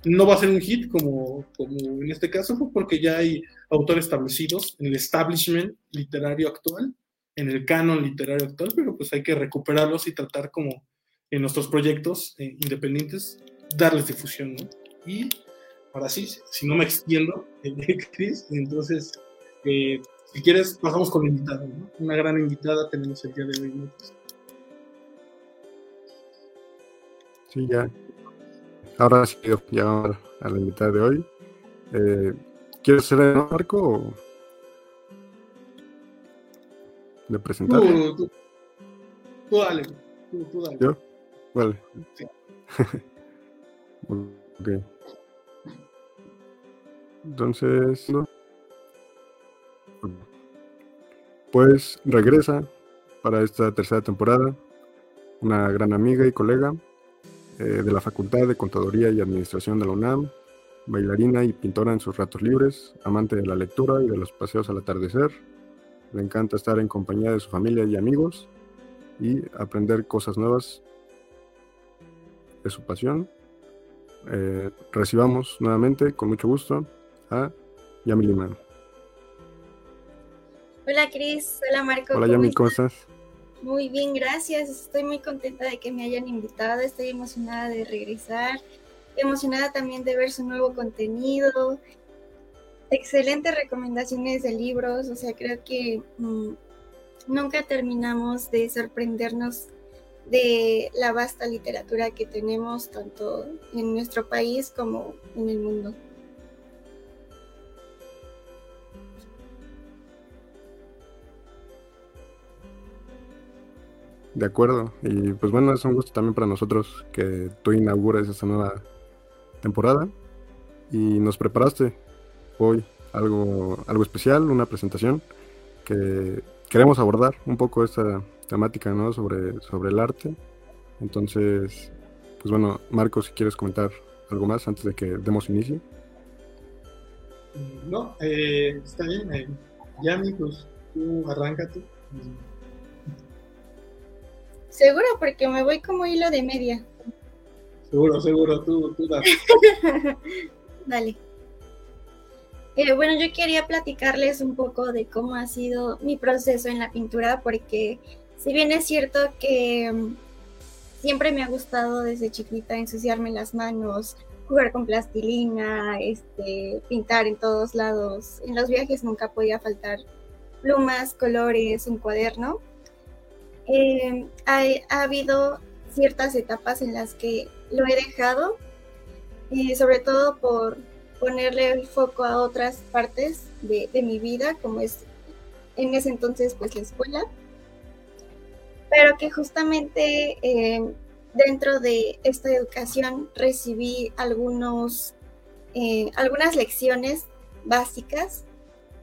[SPEAKER 2] No va a ser un hit como, como en este caso, porque ya hay autores establecidos en el establishment literario actual, en el canon literario actual, pero pues hay que recuperarlos y tratar como en nuestros proyectos eh, independientes, darles difusión, ¿no? Y ahora sí, si no me extiendo, Chris, entonces, eh, si quieres, pasamos con la invitada, ¿no? Una gran invitada tenemos el día de hoy, ¿no?
[SPEAKER 1] Sí, ya. Ahora sí, ya a la mitad de hoy. Eh, ¿Quieres ser el marco o de presentar?
[SPEAKER 2] Tú, tú, dale. Tú, tú dale.
[SPEAKER 1] ¿Yo? Vale. Sí. ok. Entonces, Pues regresa para esta tercera temporada una gran amiga y colega, eh, de la Facultad de Contaduría y Administración de la UNAM, bailarina y pintora en sus ratos libres, amante de la lectura y de los paseos al atardecer. Le encanta estar en compañía de su familia y amigos y aprender cosas nuevas es su pasión. Eh, recibamos nuevamente, con mucho gusto, a Yami Lima.
[SPEAKER 3] Hola Cris, hola Marco.
[SPEAKER 1] Hola Yami, ¿cómo estás?
[SPEAKER 3] Muy bien, gracias. Estoy muy contenta de que me hayan invitado. Estoy emocionada de regresar. Emocionada también de ver su nuevo contenido. Excelentes recomendaciones de libros. O sea, creo que mm, nunca terminamos de sorprendernos de la vasta literatura que tenemos tanto en nuestro país como en el mundo.
[SPEAKER 1] De acuerdo. Y pues bueno, es un gusto también para nosotros que tú inaugures esta nueva temporada. y nos preparaste hoy algo, algo especial, una presentación que queremos abordar un poco esta temática ¿no? sobre, sobre el arte. Entonces, pues bueno, Marco, si quieres comentar algo más antes de que demos inicio.
[SPEAKER 2] No, eh, está bien. Eh, Yami, pues tú arráncate.
[SPEAKER 3] Seguro, porque me voy como hilo de media.
[SPEAKER 2] Seguro, seguro, tú, tú dale.
[SPEAKER 3] dale. Eh, bueno, yo quería platicarles un poco de cómo ha sido mi proceso en la pintura, porque si bien es cierto que mm, siempre me ha gustado desde chiquita ensuciarme las manos, jugar con plastilina, este, pintar en todos lados. En los viajes nunca podía faltar plumas, colores, un cuaderno. Eh, ha, habido ciertas etapas en las que lo he dejado, eh, sobre todo por ponerle el foco a otras partes de, mi vida, como es en ese entonces pues la escuela, pero que justamente eh, dentro de esta educación recibí algunos, eh, algunas lecciones básicas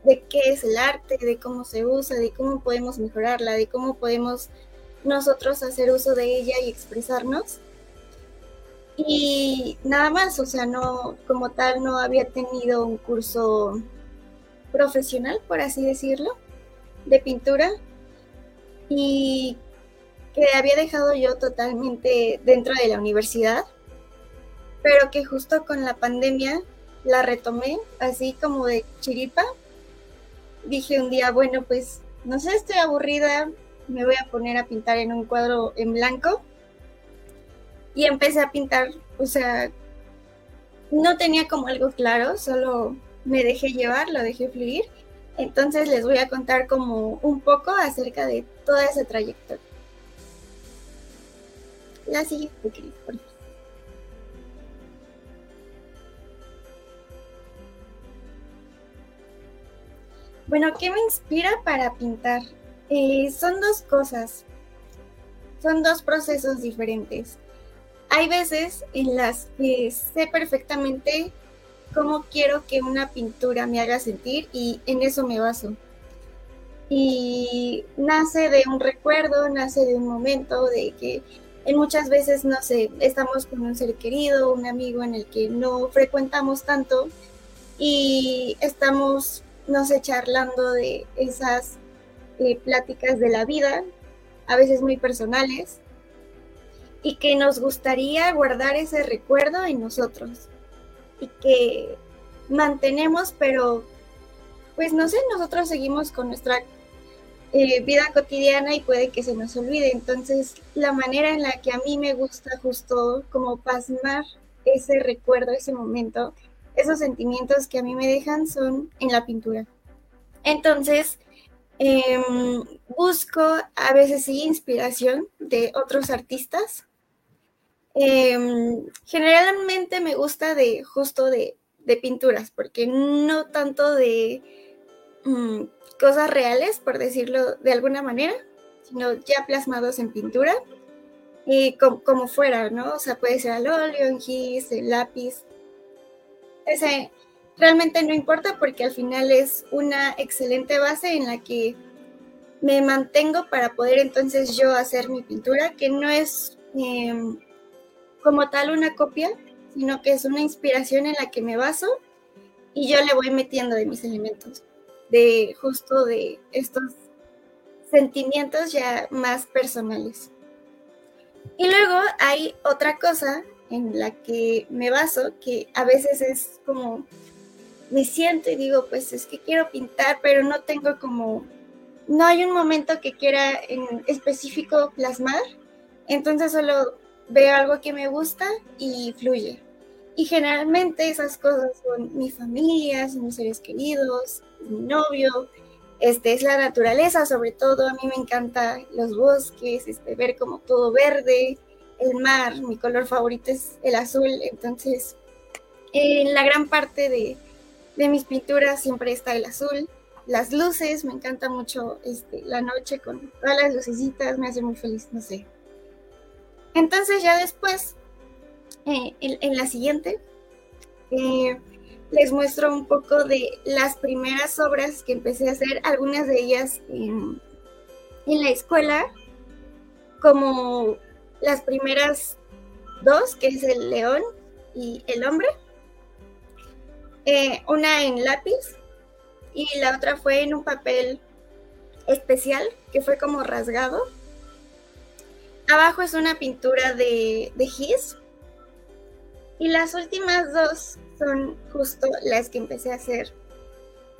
[SPEAKER 3] de qué es el arte, de cómo se usa, de cómo podemos mejorarla, de cómo podemos nosotros hacer uso de ella y expresarnos. Y nada más, o sea, no, como tal, no había tenido un curso profesional, por así decirlo, de pintura. Y que había dejado yo totalmente dentro de la universidad, pero que justo con la pandemia la retomé así como de chiripa. Dije un día, bueno, pues no sé, estoy aburrida, me voy a poner a pintar en un cuadro en blanco y empecé a pintar, o sea, no tenía como algo claro, solo me dejé llevar, lo dejé fluir. Entonces les voy a contar como un poco acerca de toda esa trayectoria. La siguiente, por Bueno, ¿qué me inspira para pintar? Eh, son dos cosas, son dos procesos diferentes hay veces en las que sé perfectamente cómo quiero que una pintura me haga sentir y en eso me baso. Y nace de un recuerdo, nace de un momento, de que en muchas veces, no sé, estamos con un ser querido, un amigo en el que no frecuentamos tanto y estamos, no sé, charlando de esas eh, pláticas de la vida, a veces muy personales, y que nos gustaría guardar ese recuerdo en nosotros y que mantenemos, pero pues no sé, nosotros seguimos con nuestra eh, vida cotidiana y puede que se nos olvide. Entonces, la manera en la que a mí me gusta justo como pasmar ese recuerdo, ese momento, esos sentimientos que a mí me dejan son en la pintura. Entonces, em, busco a veces sí inspiración de otros artistas Em, generalmente me gusta de justo de, pinturas, porque no tanto de mm, cosas reales, por decirlo de alguna manera, sino ya plasmados en pintura, y como, fuera, ¿no? O sea, puede ser al óleo, en gis, el lápiz. Realmente no importa porque al final es una excelente base en la que me mantengo para poder entonces yo hacer mi pintura, que no es em, como tal una copia, sino que es una inspiración en la que me baso y yo le voy metiendo de mis elementos, de justo de estos sentimientos ya más personales. Y luego hay otra cosa en la que me baso, que a veces es como, me siento y digo, pues es que quiero pintar, pero no tengo como, no hay un momento que quiera en específico plasmar, entonces solo veo algo que me gusta y fluye. Y generalmente esas cosas son mi familia, son mis seres queridos, mi novio, este, es la naturaleza sobre todo, a mí me encanta los bosques, este, ver como todo verde, el mar, mi color favorito es el azul, entonces en la gran parte de, de mis pinturas siempre está el azul. Las luces, me encanta mucho este, la noche con todas las lucecitas, me hace muy feliz, no sé, entonces ya después, eh, en, la siguiente, eh, les muestro un poco de las primeras obras que empecé a hacer, algunas de ellas en, la escuela, como las primeras dos, que es el león y el hombre. Eh, una en lápiz y la otra fue en un papel especial que fue como rasgado. Abajo es una pintura de, de Gis. Y las últimas dos son justo las que empecé a hacer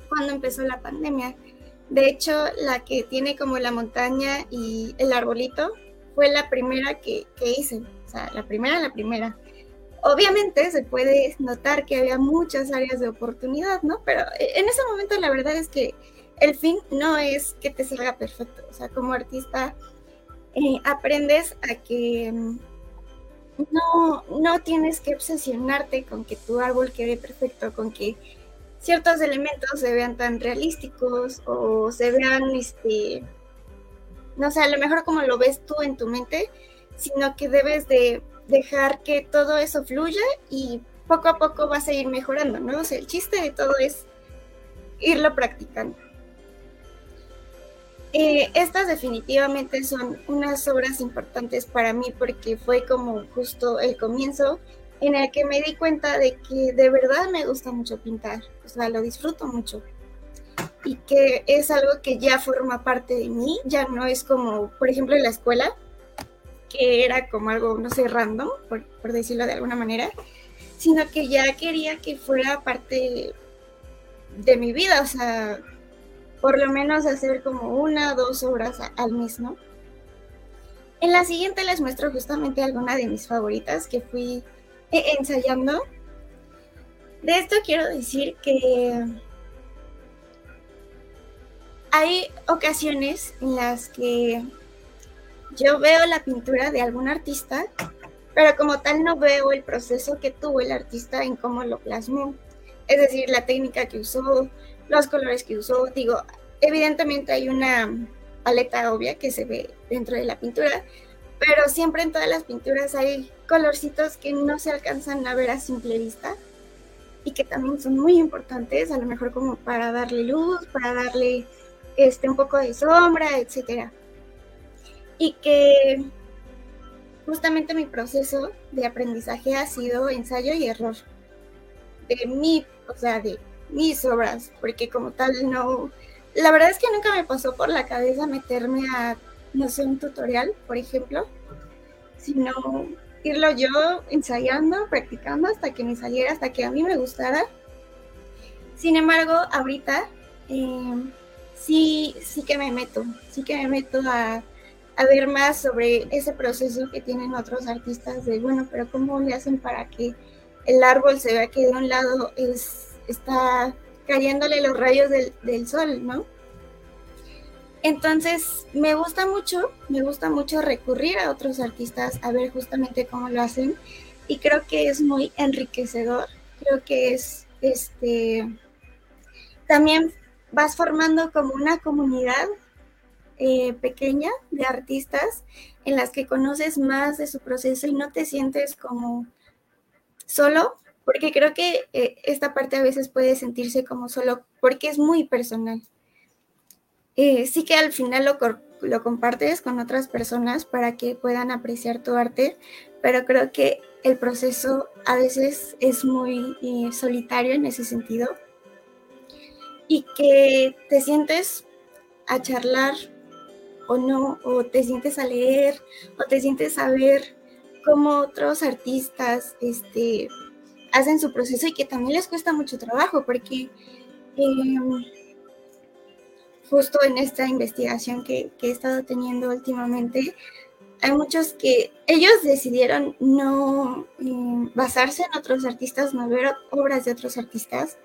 [SPEAKER 3] cuando empezó la pandemia. De hecho, la que tiene como la montaña y el arbolito fue la primera que, que hice. O sea, la primera, la primera. Obviamente se puede notar que había muchas áreas de oportunidad, ¿no? Pero en ese momento la verdad es que el fin no es que te salga perfecto. O sea, como artista eh, aprendes a que mm, no, no tienes que obsesionarte con que tu árbol quede perfecto, con que ciertos elementos se vean tan realísticos o se vean, este, no sé, a lo mejor como lo ves tú en tu mente, sino que debes de dejar que todo eso fluya y poco a poco vas a ir mejorando, ¿no? O el chiste de todo es irlo practicando. Eh, estas definitivamente son unas obras importantes para mí porque fue como justo el comienzo en el que me di cuenta de que de verdad me gusta mucho pintar, o sea, lo disfruto mucho y que es algo que ya forma parte de mí, ya no es como, por ejemplo, en la escuela, que era como algo, no sé, random, por, por decirlo de alguna manera, sino que ya quería que fuera parte de mi vida, o sea, por lo menos hacer como una o dos obras al mes. En la siguiente les muestro justamente alguna de mis favoritas que fui eh, ensayando. De esto quiero decir que hay ocasiones en las que yo veo la pintura de algún artista, pero como tal no veo el proceso que tuvo el artista en cómo lo plasmó. Es decir, la técnica que usó, los colores que usó. Digo, evidentemente hay una paleta obvia que se ve dentro de la pintura, pero siempre en todas las pinturas hay colorcitos que no se alcanzan a ver a simple vista y que también son muy importantes, a lo mejor como para darle luz, para darle este un poco de sombra, etcétera. Y que justamente mi proceso de aprendizaje ha sido ensayo y error de mi, o sea, de mis obras, porque como tal no, la verdad es que nunca me pasó por la cabeza meterme a, no un tutorial, por ejemplo, sino irlo yo ensayando, practicando hasta que me saliera, hasta que a mí me gustara. Sin embargo, ahorita eh, sí, sí que me meto, sí que me meto a, a, ver más sobre ese proceso que tienen otros artistas de, bueno, pero ¿cómo le hacen para que el árbol se vea que de un lado es, está cayéndole los rayos del, sol, ¿no? Entonces, me gusta mucho, me gusta mucho recurrir a otros artistas a ver justamente cómo lo hacen y creo que es muy enriquecedor, creo que es, este, también vas formando como una comunidad eh, pequeña de artistas en las que conoces más de su proceso y no te sientes como solo, porque creo que eh, esta parte a veces puede sentirse como solo, porque es muy personal. Eh, sí que al final lo, lo compartes con otras personas para que puedan apreciar tu arte, pero creo que el proceso a veces es muy solitario en ese sentido y que te sientes a charlar o no, o te sientes a leer, o te sientes a ver cómo otros artistas este, hacen su proceso y que también les cuesta mucho trabajo porque em, justo en esta investigación que, he estado teniendo últimamente, hay muchos que ellos decidieron no em, basarse en otros artistas, no ver obras de otros artistas,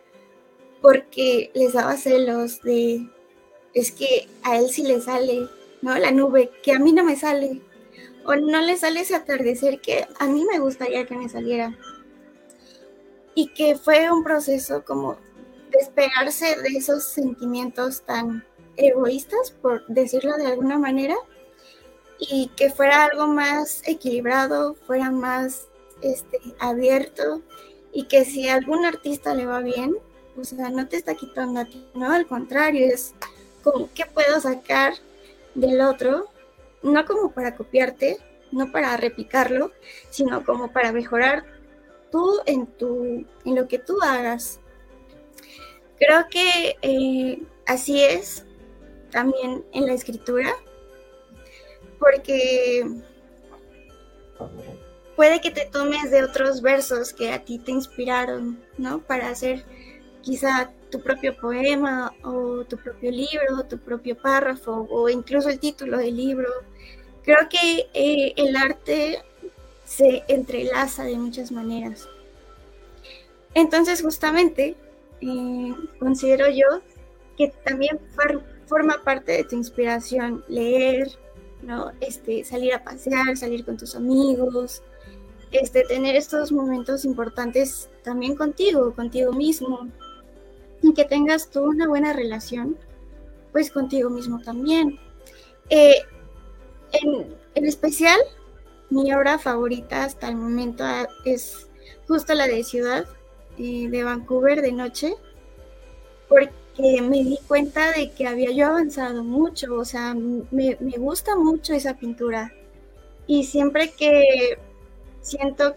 [SPEAKER 3] porque les daba celos de, es que a él sí le sale, ¿no? La nube, que a mí no me sale, o no le sale ese atardecer que a mí me gustaría que me saliera y que fue un proceso como despegarse de esos sentimientos tan egoístas, por decirlo de alguna manera, y que fuera algo más equilibrado, fuera más este, abierto y que si a algún artista le va bien, o sea, no te está quitando a ti, ¿no? Al contrario, es como, ¿qué puedo sacar del otro? No como para copiarte, no para replicarlo, sino como para mejorar tú en, tu, en lo que tú hagas. Creo que eh, así es también en la escritura, porque puede que te tomes de otros versos que a ti te inspiraron, ¿no? Para hacer quizá tu propio poema o tu propio libro, tu propio párrafo o incluso el título del libro. Creo que eh, el arte se entrelaza de muchas maneras. Entonces justamente eh, considero yo que también forma parte de tu inspiración leer, ¿no? Este, salir a pasear, salir con tus amigos, este, tener estos momentos importantes también contigo, contigo mismo, y que tengas tú una buena relación, pues contigo mismo también. Eh, en, especial, mi obra favorita hasta el momento es justo la de Ciudad, eh, de Vancouver de noche, porque me di cuenta de que había yo avanzado mucho, o sea, me, me gusta mucho esa pintura. Y siempre que siento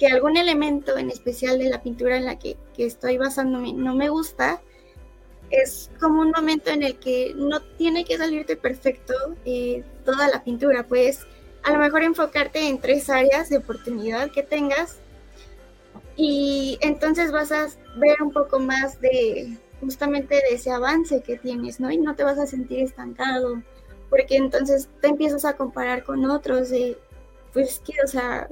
[SPEAKER 3] que algún elemento en especial de la pintura en la que, estoy basándome no me gusta, es como un momento en el que no tiene que salirte perfecto eh, toda la pintura, pues a lo mejor enfocarte en tres áreas de oportunidad que tengas y entonces vas a ver un poco más de justamente de ese avance que tienes, ¿no? Y no te vas a sentir estancado, porque entonces te empiezas a comparar con otros de, pues que, o sea,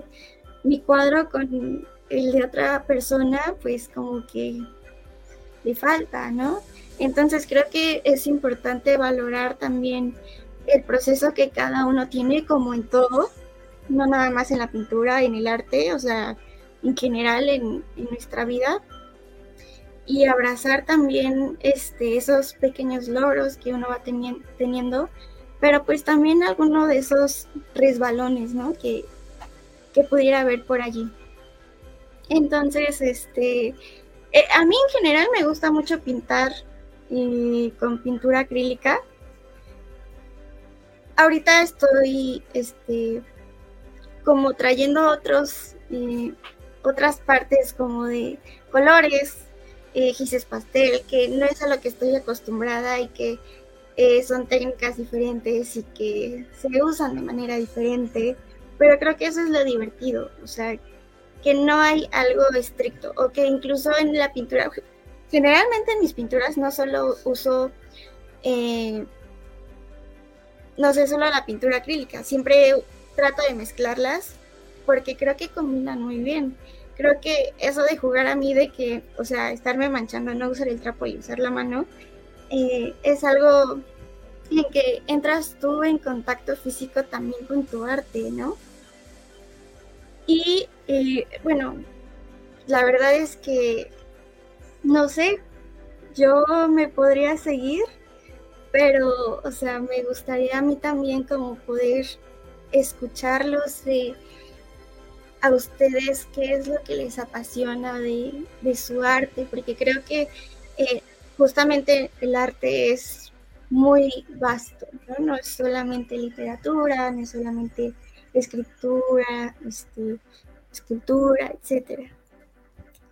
[SPEAKER 3] mi cuadro con el de otra persona, pues como que le falta, ¿no? Entonces creo que es importante valorar también el proceso que cada uno tiene como en todo, no nada más en la pintura, en el arte, o sea, en general en, nuestra vida. Y abrazar también este, esos pequeños logros que uno va teniendo, pero pues también alguno de esos resbalones, ¿no? Que, pudiera haber por allí. Entonces, este, eh, a mí en general me gusta mucho pintar eh, con pintura acrílica. Ahorita estoy, este, como trayendo otros, eh, otras partes como de colores, gises pastel, que no es a lo que estoy acostumbrada y que son técnicas diferentes y que se usan de manera diferente. Pero creo que eso es lo divertido, o sea, que no hay algo estricto, o que incluso en la pintura, generalmente en mis pinturas no solo uso, eh, no sé, solo la pintura acrílica, siempre trato de mezclarlas porque creo que combinan muy bien. Creo que eso de jugar a mí, de que, o sea, estarme manchando, no usar el trapo y usar la mano, eh, es algo en que entras tú en contacto físico también con tu arte, ¿no? Y eh, bueno, la verdad es que no sé, yo me podría seguir, pero, o sea, me gustaría a mí también como poder escucharlos de a ustedes qué es lo que les apasiona de, su arte, porque creo que eh, justamente el arte es muy vasto, ¿no? no es solamente literatura, no es solamente escritura, este, escultura, etcétera.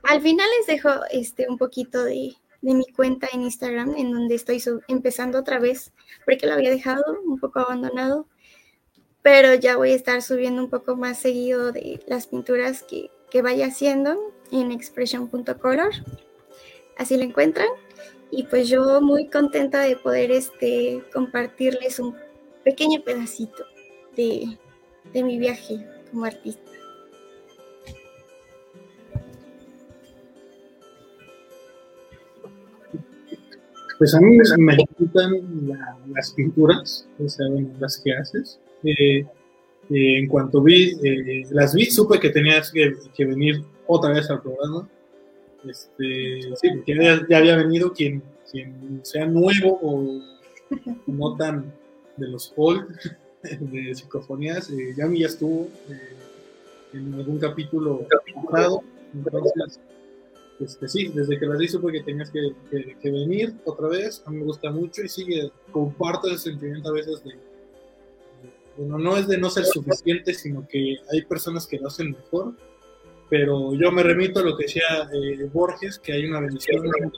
[SPEAKER 3] Al final les dejo este, un poquito de, mi cuenta en Instagram, en donde estoy empezando otra vez, porque lo había dejado un poco abandonado, pero ya voy a estar subiendo un poco más seguido de las pinturas que, que vaya haciendo en expression.color. Así lo encuentran. Y pues yo muy contenta de poder este, compartirles un pequeño pedacito de, de mi viaje como artista.
[SPEAKER 2] Pues a mí me gustan las pinturas, o sea, las que haces. Eh, eh, en cuanto vi, eh, las vi, supe que tenías que, venir otra vez al programa. Este, sí, porque ya, había venido quien, quien sea nuevo o no tan de los old de psicofonías. Eh, Yami ya estuvo eh, en algún capítulo Entonces, este, sí, desde que las vi supe que tenías que, que, venir otra vez, a mí me gusta mucho y sigue, comparto ese sentimiento a veces de, bueno, no es de no ser suficiente, sino que hay personas que lo hacen mejor, pero yo me remito a lo que decía eh, Borges, que hay una bendición, una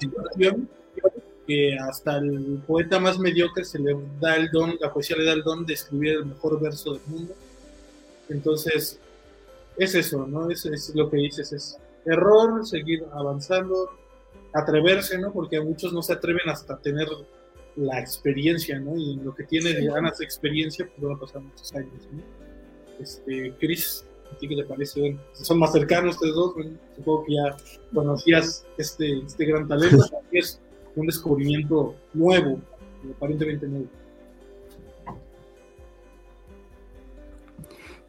[SPEAKER 2] que hasta el poeta más mediocre se le da el don, la poesía le da el don de escribir el mejor verso del mundo. Entonces, es eso, ¿no? Es, es lo que dices, es error, seguir avanzando, atreverse, ¿no? Porque muchos no se atreven hasta tener la experiencia, ¿no? Y lo que tiene de ganas de experiencia, pues va a pasar muchos años, ¿no? Este, Chris, ¿a ti qué te parece? son más cercanos ustedes dos, supongo que ya conocías este, este gran talento, es un descubrimiento nuevo, aparentemente nuevo.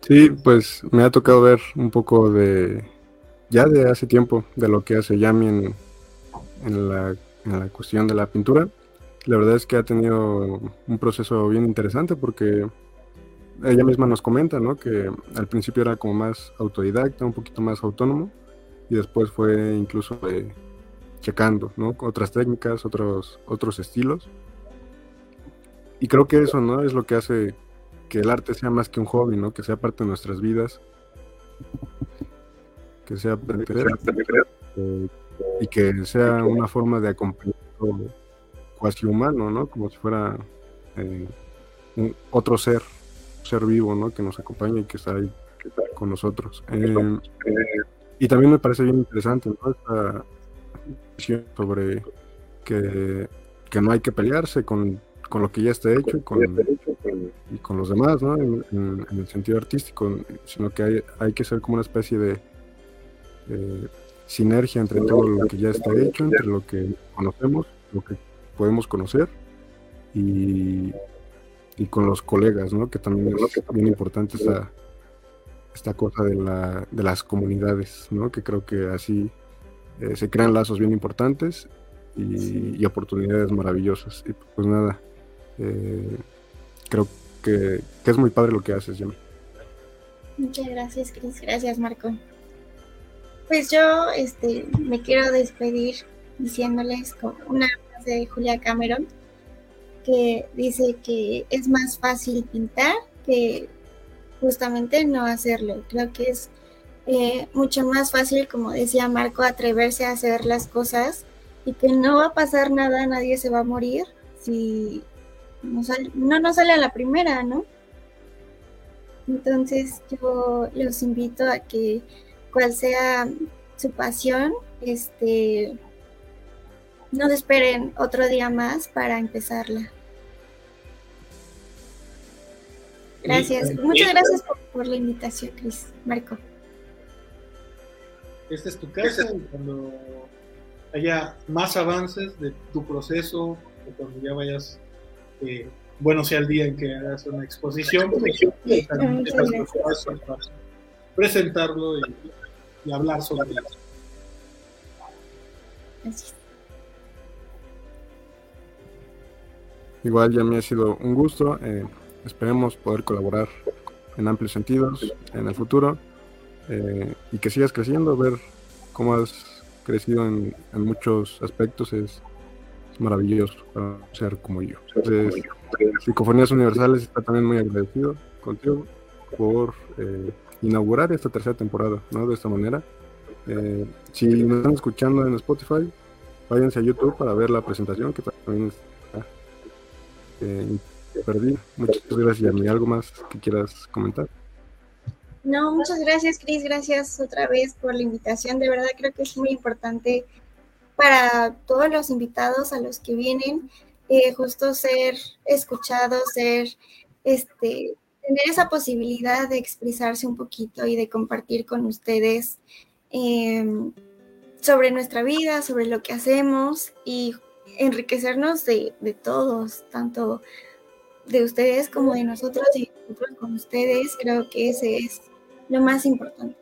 [SPEAKER 1] Sí, pues me ha tocado ver un poco de, ya de hace tiempo, de lo que hace Yami en, en, la, en la cuestión de la pintura. La verdad es que ha tenido un proceso bien interesante porque ella misma nos comenta, ¿no? Que al principio era como más autodidacta, un poquito más autónomo, y después fue incluso checando, ¿no? Otras técnicas, otros, otros estilos. Y creo que eso, ¿no? Es lo que hace que el arte sea más que un hobby, ¿no? Que sea parte de nuestras vidas. Que sea eh, y que sea una forma de acompañamiento cuasi humano, ¿no? Como si fuera eh, un, otro ser, ser vivo, ¿no? Que nos acompaña y que está ahí con nosotros. Eh, y también me parece bien interesante, ¿no? Esta sobre que, que no hay que pelearse con con lo que ya está hecho y con, y con los demás, ¿no? En, el sentido artístico, sino que hay, hay que ser como una especie de sinergia entre todo lo que ya está hecho, entre lo que conocemos, lo que podemos conocer y, y con los colegas, ¿no? Que también es bien importante esta, esta cosa de, la, de las comunidades, ¿no? Que creo que así eh, se crean lazos bien importantes y, y, oportunidades maravillosas. Y pues nada, eh, creo que, es muy padre lo que haces, Yami.
[SPEAKER 3] Muchas gracias, Cris. Gracias, Marco. Pues yo este, me quiero despedir diciéndoles una frase de Julia Cameron que dice que es más fácil pintar que justamente no hacerlo. Creo que es eh, mucho más fácil, como decía Marco, atreverse a hacer las cosas y que no va a pasar nada, nadie se va a morir si no, no nos sale a la primera, ¿no? Entonces yo los invito a que cual sea su pasión, este, no esperen otro día más para empezarla. Gracias, muchas gracias por, la invitación, Cris, Marco.
[SPEAKER 2] Esta es tu casa y cuando haya más avances de tu proceso, o cuando ya vayas bueno sea el día en que hagas una exposición, pues, presentarlo y, hablar sobre eso.
[SPEAKER 1] Igual ya me ha sido un gusto. Eh, esperemos poder colaborar en amplios sentidos en el futuro eh, y que sigas creciendo, ver cómo has crecido en, en muchos aspectos es maravilloso para ser como yo. Entonces, Psicofonías Universales está también muy agradecido contigo por eh, inaugurar esta tercera temporada, ¿no? De esta manera. Eh, si nos están escuchando en Spotify, váyanse a YouTube para ver la presentación, que también está eh, perdida. Muchas gracias, ¿Y ¿Algo más que quieras comentar?
[SPEAKER 3] No, muchas gracias, Cris. Gracias otra vez por la invitación. De verdad creo que es muy importante para todos los invitados a los que vienen, eh, justo ser escuchados, ser, este, tener esa posibilidad de expresarse un poquito y de compartir con ustedes em, sobre nuestra vida, sobre lo que hacemos y enriquecernos de, todos, tanto de ustedes como de nosotros nosotros con ustedes. Creo que ese es lo más importante.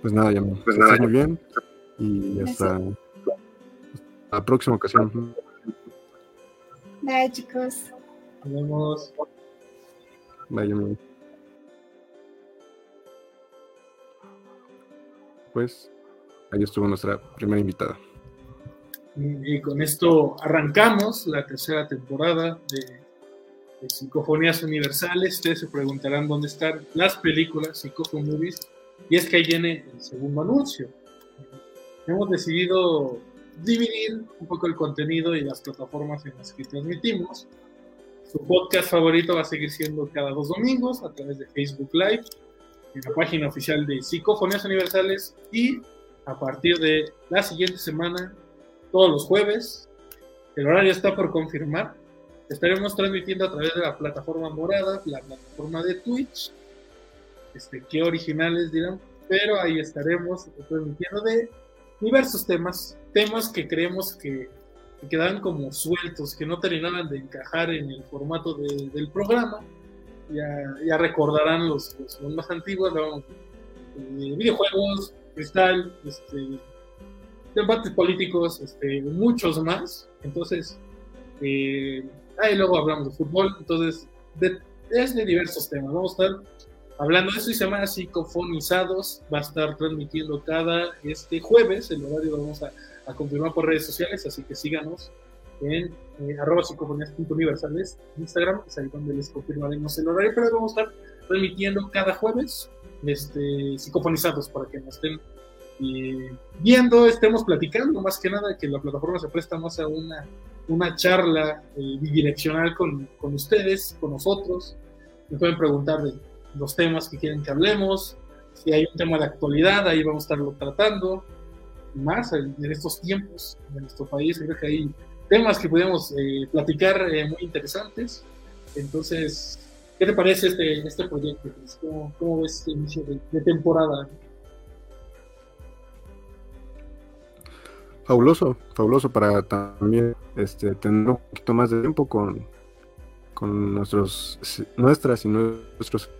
[SPEAKER 1] Pues nada, ya pues nada, muy bien y hasta, la próxima ocasión.
[SPEAKER 3] Bye, chicos.
[SPEAKER 2] Nos vemos.
[SPEAKER 1] Vaya, Pues ahí estuvo nuestra primera invitada.
[SPEAKER 2] Y con esto arrancamos la tercera temporada de, Psicofonías Universales. Ustedes se preguntarán dónde están las películas Psicofomovies. Y es que ahí viene el segundo anuncio. Hemos decidido dividir un poco el contenido y las plataformas en las que transmitimos. Su podcast favorito va a seguir siendo cada dos domingos a través de Facebook Live, en la página oficial de Psicofonías Universales y a partir de la siguiente semana, todos los jueves, el horario está por confirmar, estaremos transmitiendo a través de la plataforma morada, la plataforma de Twitch, este, qué originales dirán, pero ahí estaremos transmitiendo de diversos temas, temas que creemos que, quedaban como sueltos, que no terminaban de encajar en el formato del programa. Ya, ya recordarán los, más antiguos, eh, videojuegos, cristal, este, debates políticos, este, muchos más. Entonces, eh, ahí luego hablamos de fútbol, entonces, es de diversos temas. Vamos a estar Hablando de eso y se llama Psicofonizados, va a estar transmitiendo cada este jueves, el horario lo vamos a, confirmar por redes sociales, así que síganos en eh, arroba psicofonías.universales, Instagram, es ahí donde les confirmaremos el horario, pero vamos a estar transmitiendo cada jueves este, psicofonizados para que nos estén eh, viendo, estemos platicando, más que nada que la plataforma se presta más a una, una charla eh, bidireccional con, con ustedes, con nosotros, me pueden preguntar de los temas que quieren que hablemos. Si hay un tema de actualidad, ahí vamos a estarlo tratando. Más en estos tiempos de nuestro país, creo que hay temas que podemos eh, platicar eh, muy interesantes. Entonces, ¿qué te parece este, este proyecto? ¿Cómo, ¿Cómo, ves este inicio de, temporada?
[SPEAKER 1] Fabuloso, fabuloso para también este, tener un poquito más de tiempo con, con nuestros, nuestras y nuestros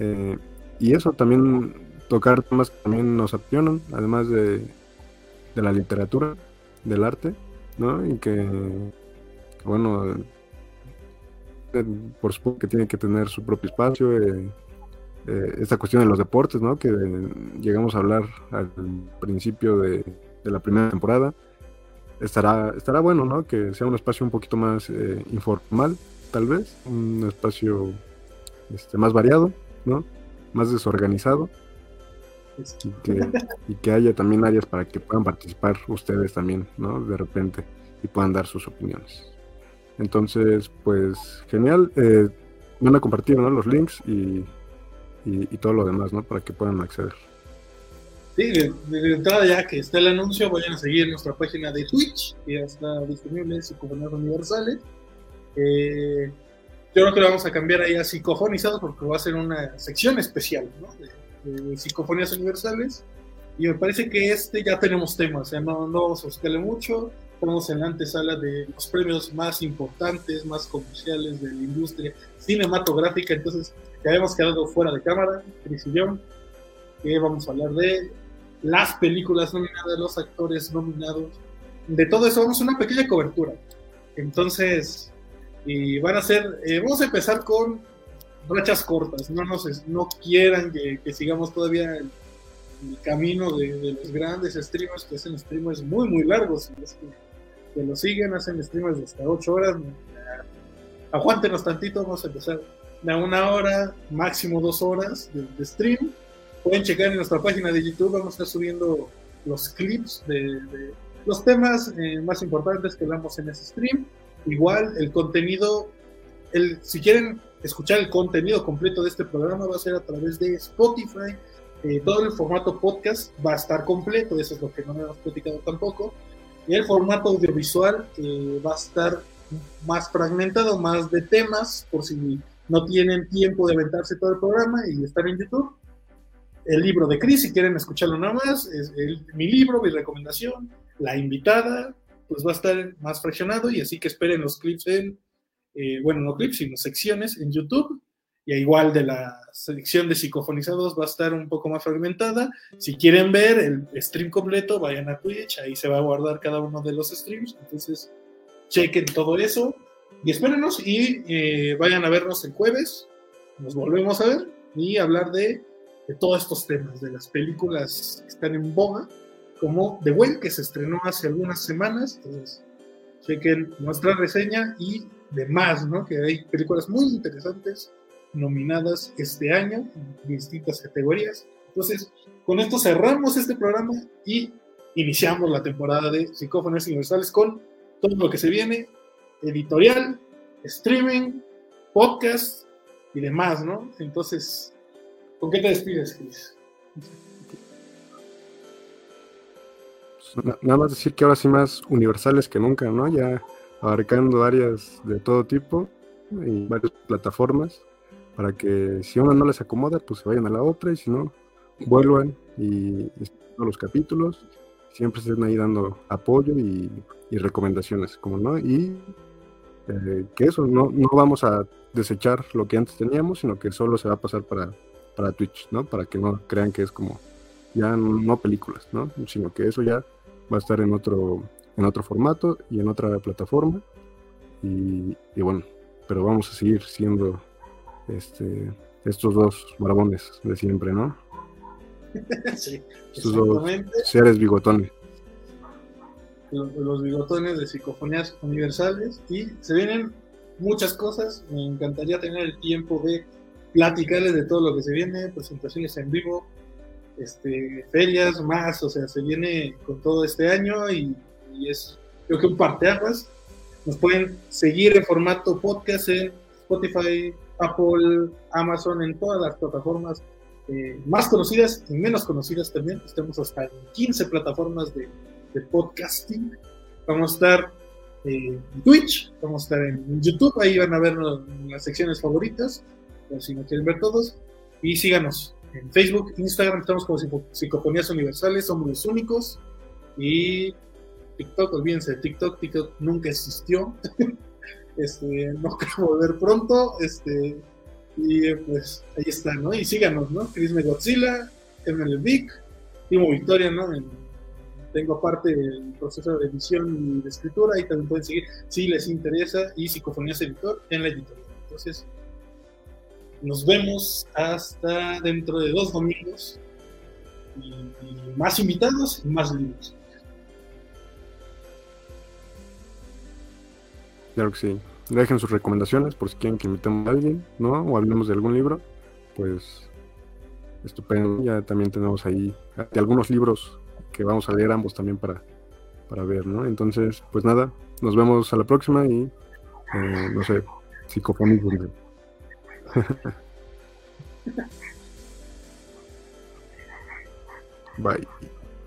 [SPEAKER 1] eh, y eso también, tocar temas que también nos apasionan, además de, la literatura, del arte, ¿no? Y que, bueno, eh, por supuesto que tiene que tener su propio espacio. Eh, esta cuestión de los deportes, ¿no? Que llegamos a hablar al principio de, la primera temporada. Estará, estará bueno, ¿no? Que sea un espacio un poquito más informal, tal vez, un espacio este, más variado, ¿no? Más desorganizado. Y que, haya también áreas para que puedan participar ustedes también, ¿no? De repente y puedan dar sus opiniones. Entonces, pues genial. Eh, van a compartir ¿no? los links y, y, todo lo demás, ¿no? Para que puedan acceder.
[SPEAKER 2] Sí, de, entrada ya que está el anuncio, vayan a seguir nuestra página de Twitch, que ya está disponible en Psicofonías Universales. Eh, yo creo que lo vamos a cambiar ahí a psicofonizados porque va a ser una sección especial ¿no? de, psicofonías universales. Y me parece que este ya tenemos temas, sea, no, no vamos a buscarle mucho. Estamos en la antesala de los premios más importantes, más comerciales de la industria cinematográfica. Entonces, ya hemos quedado fuera de cámara, Chris y yo, que vamos a hablar de las películas nominadas, los actores nominados. De todo eso vamos a una pequeña cobertura. Entonces, van a ser, eh, vamos a empezar con rachas cortas, no nos no quieran que, sigamos todavía el, camino de, los grandes streamers que hacen streamers muy muy largos, que, lo siguen, hacen streamers de hasta 8 horas, aguántenos tantito, vamos a empezar de una hora, máximo dos horas de, stream. Pueden checar en nuestra página de YouTube, vamos a estar subiendo los clips de, los temas eh, más importantes que hablamos en ese stream. Igual el contenido, el, si quieren escuchar el contenido completo de este programa va a ser a través de Spotify. Eh, todo el formato podcast va a estar completo, eso es lo que no hemos platicado tampoco. Y el formato audiovisual eh, va a estar más fragmentado, más de temas, por si no tienen tiempo de aventarse todo el programa y estar en YouTube. El libro de Chris, si quieren escucharlo nada más, es mi libro, mi recomendación, la invitada, pues va a estar más fraccionado y así que esperen los clips en, eh, bueno, no clips, sino secciones en YouTube. Y igual de la sección de psicofonizados va a estar un poco más fragmentada. Si quieren ver el stream completo, vayan a Twitch, ahí se va a guardar cada uno de los streams. Entonces, chequen todo eso y espérenos y eh, vayan a vernos el jueves nos volvemos a ver y hablar de, de todos estos temas, de las películas que están en boga, como The Well, que se estrenó hace algunas semanas. Entonces, chequen nuestra reseña y demás, ¿no? Que hay películas muy interesantes nominadas este año en distintas categorías. Entonces, con esto cerramos este programa y iniciamos la temporada de Psicófonos Universales con todo lo que se viene, editorial, streaming, podcast y demás, ¿no? Entonces, ¿con qué te despides, Chris?
[SPEAKER 1] Nada más decir que ahora sí más universales que nunca, ¿no? Ya abarcando áreas de todo tipo y varias plataformas para que si una no les acomoda, pues se vayan a la otra y si no, vuelvan y, los capítulos, siempre estén ahí dando apoyo y, recomendaciones, como no, y eh, que eso, no, no vamos a desechar lo que antes teníamos, sino que solo se va a pasar para, para Twitch, ¿no? Para que no crean que es como ya no películas, ¿no? Sino que eso ya va a estar en otro, en otro formato y en otra plataforma. Y, bueno, pero vamos a seguir siendo este, estos dos marabones de siempre, ¿no?
[SPEAKER 2] sí,
[SPEAKER 1] estos dos seres bigotones.
[SPEAKER 2] Los, los bigotones de psicofonías universales y se vienen muchas cosas. Me encantaría tener el tiempo de platicarles de todo lo que se viene, presentaciones en vivo, este, ferias más, o sea, se viene con todo este año y, es creo que un parteaguas. Nos pueden seguir en formato podcast en Spotify, Apple, Amazon, en todas las plataformas eh, más conocidas y menos conocidas también. Estamos hasta en 15 plataformas de, podcasting. Vamos a estar en Twitch, vamos a estar en YouTube, ahí van a ver las secciones favoritas, si no quieren ver todos. Y síganos en Facebook, Instagram, estamos como Psicofonías Universales, somos los únicos. Y TikTok, olvídense de TikTok, TikTok nunca existió. este, no creo volver pronto. Este, y pues ahí está, ¿no? Y síganos, ¿no? Crisme Godzilla, el Vic, Timo Victoria, ¿no? tengo aparte el proceso de edición y de escritura, ahí también pueden seguir si les interesa, y Psicofonías Editor en la editorial. Entonces, nos vemos hasta dentro de dos domingos. Y, más invitados y más libros.
[SPEAKER 1] Claro que sí. Dejen sus recomendaciones por si quieren que invitemos a alguien, ¿no? O hablemos de algún libro. Pues estupendo. Ya también tenemos ahí algunos libros que vamos a leer ambos también para, para ver, ¿no? Entonces, pues nada, nos vemos a la próxima y eh, no sé, psicofonismo. Bye.